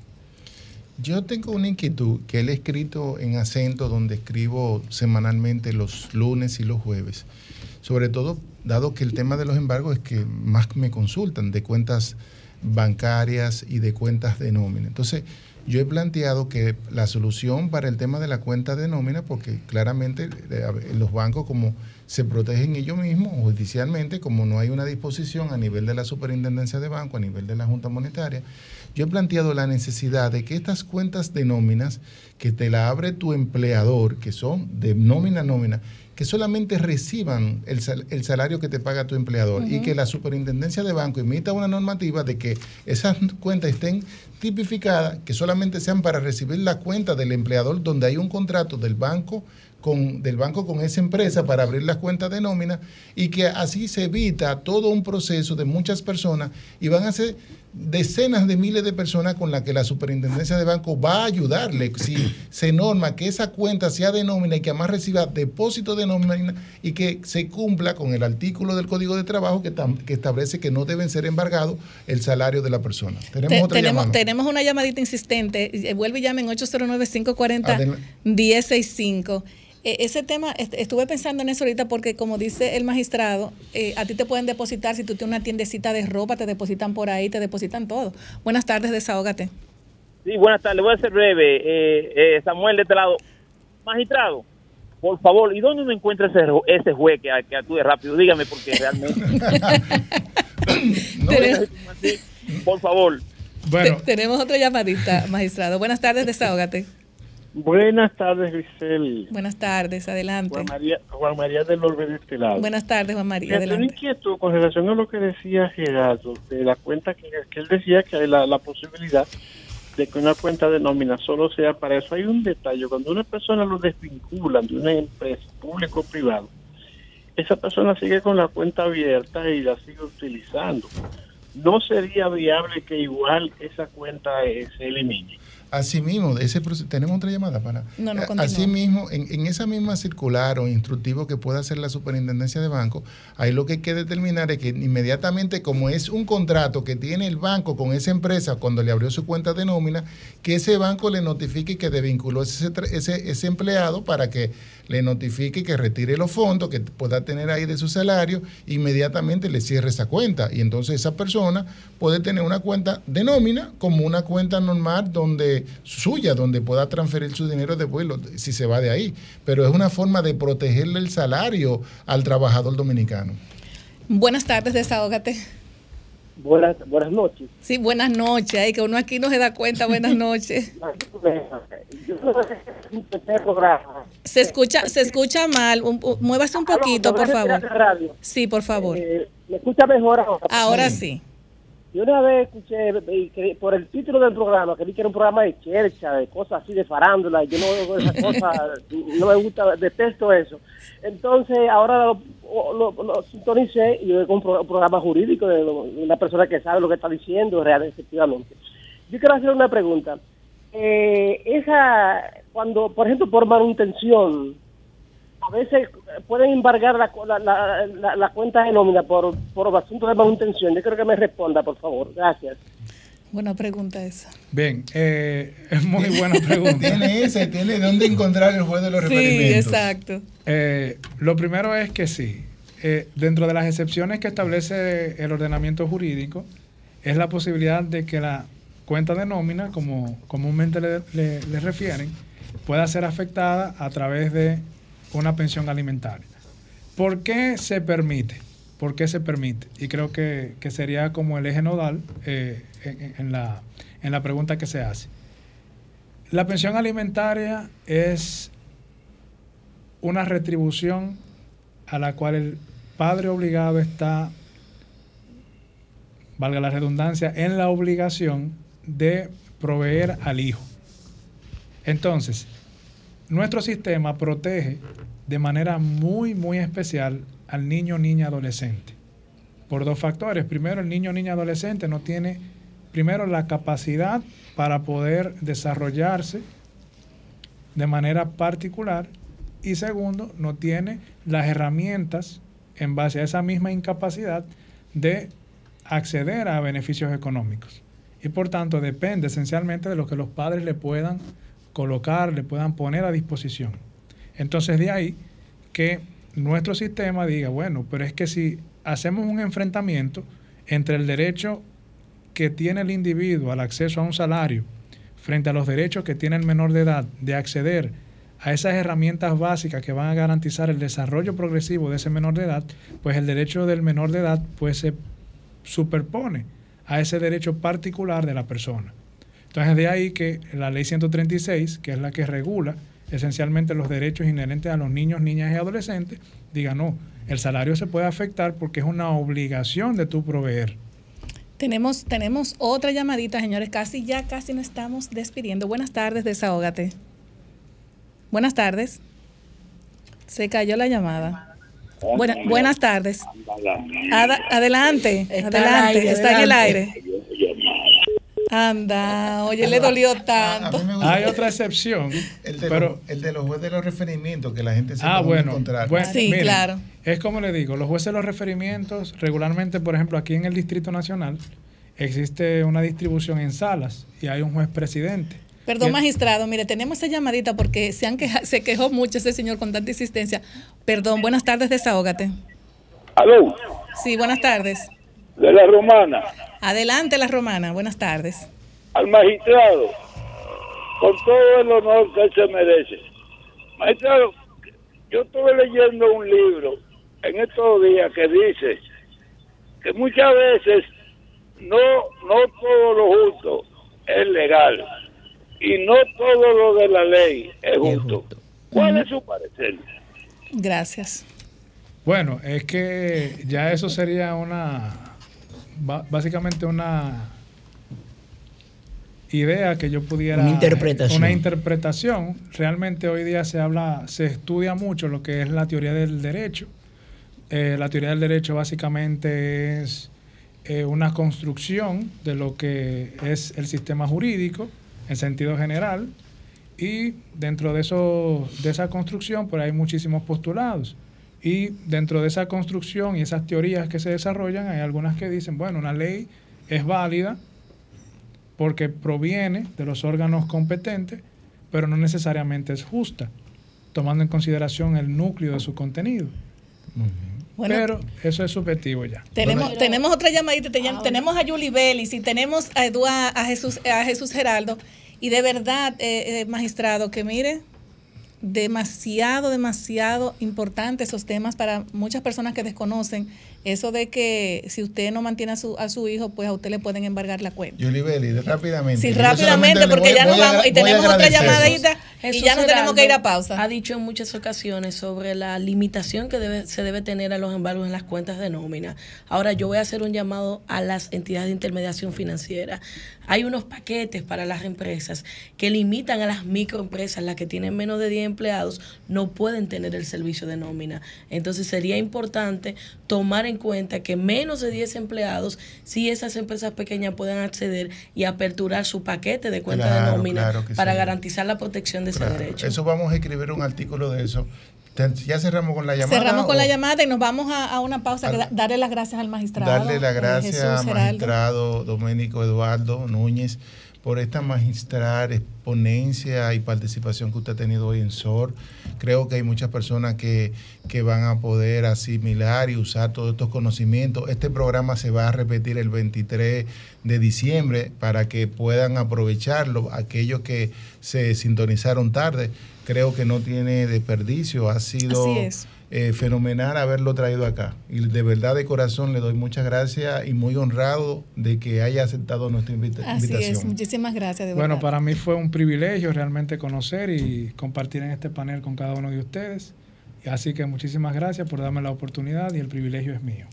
Yo tengo una inquietud que él he escrito en acento donde escribo semanalmente los lunes y los jueves. Sobre todo, dado que el tema de los embargos es que más me consultan de cuentas bancarias y de cuentas de nómina. Entonces, yo he planteado que la solución para el tema de la cuenta de nómina, porque claramente eh, los bancos como se protegen ellos mismos judicialmente, como no hay una disposición a nivel de la superintendencia de banco, a nivel de la Junta Monetaria, yo he planteado la necesidad de que estas cuentas de nóminas que te la abre tu empleador, que son de nómina a nómina, que solamente reciban el, sal- el salario que te paga tu empleador y que la superintendencia de banco emita una normativa de que esas cuentas estén tipificadas, que solamente sean para recibir la cuenta del empleador donde hay un contrato del banco con, del banco con esa empresa para abrir las cuentas de nómina y que así se evita todo un proceso de muchas personas y van a ser decenas de miles de personas con las que la superintendencia de banco va a ayudarle si se norma que esa cuenta sea de nómina y que además reciba depósito de nómina y que se cumpla con el artículo del Código de Trabajo que, establece que no deben ser embargados el salario de la persona. Tenemos Te- otra tenemos, llamada. tenemos una llamadita insistente. Eh, Vuelve y llame en 809-540-1065. Eh, ese tema, est- estuve pensando en eso ahorita porque como dice el magistrado, eh, a ti te pueden depositar, si tú tienes una tiendecita de ropa, te depositan por ahí, te depositan todo. Buenas tardes, desahógate. Sí, buenas tardes. Voy a ser breve. Eh, eh, Samuel, de este lado. Magistrado, por favor, ¿y dónde uno encuentra ese, ese juez que, que actúe rápido? Dígame, porque realmente. no así, por favor. Bueno, tenemos otra llamadita, magistrado. Buenas tardes, desahógate. Buenas tardes, Grisel. Buenas tardes, adelante. Juan María, Juan María del Orbe de este lado. Buenas tardes, Juan María, adelante. inquietud con relación a lo que decía Gerardo, de la cuenta que, que él decía que hay la, la posibilidad de que una cuenta de nómina solo sea para eso. Hay un detalle, cuando una persona lo desvinculan de una empresa, público o privado, esa persona sigue con la cuenta abierta y la sigue utilizando. No sería viable que igual esa cuenta eh, se elimine. Asimismo, de ese tenemos otra llamada para. No, no, Eh. Asimismo, en, en esa misma circular o instructivo que pueda hacer la superintendencia de banco, ahí lo que hay que determinar es que inmediatamente, como es un contrato que tiene el banco con esa empresa cuando le abrió su cuenta de nómina, que ese banco le notifique que desvinculó ese, ese, ese empleado para que le notifique que retire los fondos que pueda tener ahí de su salario, inmediatamente le cierre esa cuenta. Y entonces esa persona puede tener una cuenta de nómina como una cuenta normal donde suya, donde pueda transferir su dinero después lo- si se va de ahí. Pero es una forma de protegerle el salario al trabajador dominicano. Buenas tardes, desahógate. Buenas, buenas noches. Sí, buenas noches. Ay, que uno aquí no se da cuenta. Buenas noches. Se escucha, se escucha mal. Un- un- muévase un poquito, por ¿podrás favor. Sí, por favor. Eh, ¿Me escucha mejor ahora? Ahora sí. Yo una vez escuché, por el título del programa, que vi que era un programa de chercha, de cosas así, de farándula, y yo no veo esas cosas, no me gusta, detesto eso. Entonces, ahora lo, lo, lo sintonicé y yo un, pro- un programa jurídico de, lo- de una persona que sabe lo que está diciendo real, efectivamente. Yo quiero hacer una pregunta. Eh, esa, cuando, por ejemplo, por manutención, a veces pueden embargar la, la, la, la- la cuenta de nómina por, por asuntos de manutención. Yo creo que me responda, por favor. Gracias. Buena pregunta esa. Bien, eh, es muy buena pregunta. Tiene ese, tiene dónde encontrar el juez de los Sí, requerimientos. exacto. Eh, lo primero es que sí, eh, dentro de las excepciones que establece el ordenamiento jurídico, es la posibilidad de que la cuenta de nómina, como comúnmente le, le- le refieren, pueda ser afectada a través de una pensión alimentaria. ¿Por qué se permite? ¿Por qué se permite? Y creo que, que sería como el eje nodal eh, en, en la, en la pregunta que se hace. La pensión alimentaria es una retribución a la cual el padre obligado está, valga la redundancia, en la obligación de proveer al hijo. Entonces, nuestro sistema protege de manera muy, muy especial al niño, niña, adolescente. Por dos factores. Primero, el niño, niña, adolescente no tiene, primero, la capacidad para poder desarrollarse de manera particular y segundo, no tiene las herramientas en base a esa misma incapacidad de acceder a beneficios económicos. Y por tanto depende esencialmente de lo que los padres le puedan colocar, le puedan poner a disposición. Entonces de ahí que nuestro sistema diga, bueno, pero es que si hacemos un enfrentamiento entre el derecho que tiene el individuo al acceso a un salario frente a los derechos que tiene el menor de edad de acceder a esas herramientas básicas que van a garantizar el desarrollo progresivo de ese menor de edad, pues el derecho del menor de edad pues se superpone a ese derecho particular de la persona. Entonces de ahí que la ley 136, que es la que regula esencialmente los derechos inherentes a los niños, niñas y adolescentes, diga no, el salario se puede afectar porque es una obligación de tu proveer. Tenemos, tenemos otra llamadita, señores. Casi ya, casi nos estamos despidiendo. Buenas tardes, desahógate. Buenas tardes. Se cayó la llamada. Buena- buenas tardes. Adelante, adelante, está en el aire. Anda, oye, le dolió tanto. Hay otra excepción, El de, pero los, el de los jueces de los referimientos que la gente se Ah, puede bueno. encontrar. bueno, miren, Es como le digo, los jueces de los referimientos, regularmente, por ejemplo, aquí en el Distrito Nacional, existe una distribución en salas y hay un juez presidente. Perdón, magistrado, mire, tenemos esa llamadita porque se, han queja- se quejó mucho ese señor con tanta insistencia. Perdón, buenas tardes, desahógate. Aló, Sí, buenas tardes. De la romana, Adelante, la romana, buenas tardes. al magistrado, con todo el honor que él se merece. Magistrado, yo estuve leyendo un libro en estos días que dice que muchas veces no, no todo lo justo es legal y no todo lo de la ley es justo. ¿Cuál es su parecer? Gracias. Bueno, es que ya eso sería una, básicamente una idea que yo pudiera... Una interpretación. Una interpretación. Realmente hoy día se habla, se estudia mucho lo que es la teoría del derecho. Eh, la teoría del derecho básicamente es eh, una construcción de lo que es el sistema jurídico en sentido general y dentro de, eso, de esa construcción pues hay muchísimos postulados. Y dentro de esa construcción y esas teorías que se desarrollan, hay algunas que dicen, bueno, una ley es válida porque proviene de los órganos competentes, pero no necesariamente es justa, tomando en consideración el núcleo de su contenido. Bueno. pero eso es subjetivo ya. Tenemos, tenemos otra llamadita, te llam- tenemos a Julie Vélez y tenemos a Eduard, a Jesús, a Jesús Geraldo. Y de verdad, eh, eh, magistrado, que mire, demasiado, demasiado importante esos temas para muchas personas que desconocen eso de que si usted no mantiene a su, a su hijo, pues a usted le pueden embargar la cuenta. Yuli Belli, rápidamente. Sí, rápidamente, porque voy- ya nos a vamos y tenemos otra llamadita y ya no tenemos que ir a pausa. Ha dicho en muchas ocasiones sobre la limitación que debe, se debe tener a los embargos en las cuentas de nómina. Ahora yo voy a hacer un llamado a las entidades de intermediación financiera. Hay unos paquetes para las empresas que limitan a las microempresas, las que tienen menos de 10 empleados, no pueden tener el servicio de nómina. Entonces sería importante tomar en cuenta que menos de 10 empleados, si esas empresas pequeñas puedan acceder y aperturar su paquete de cuenta de nómina claro para sí. garantizar la protección de ese Claro, derecho. Eso vamos a escribir un artículo de eso. Ya cerramos con la llamada. Cerramos con o la llamada y nos vamos a, a una pausa. da- darle las gracias al magistrado. Darle las eh, gracias al magistrado Doménico Eduardo Núñez por esta magistral exponencia y participación que usted ha tenido hoy en SOR. Creo que hay muchas personas que, que van a poder asimilar y usar todos estos conocimientos. Este programa se va a repetir el 23 de diciembre para que puedan aprovecharlo. Aquellos que se sintonizaron tarde, creo que no tiene desperdicio. Ha sido Así es. Eh, fenomenal haberlo traído acá. Y de verdad de corazón le doy muchas gracias y muy honrado de que haya aceptado nuestra invita- Así invitación. es, muchísimas gracias. De Bueno, para mí fue un privilegio realmente conocer y compartir en este panel con cada uno de ustedes. Así que muchísimas gracias por darme la oportunidad y el privilegio es mío.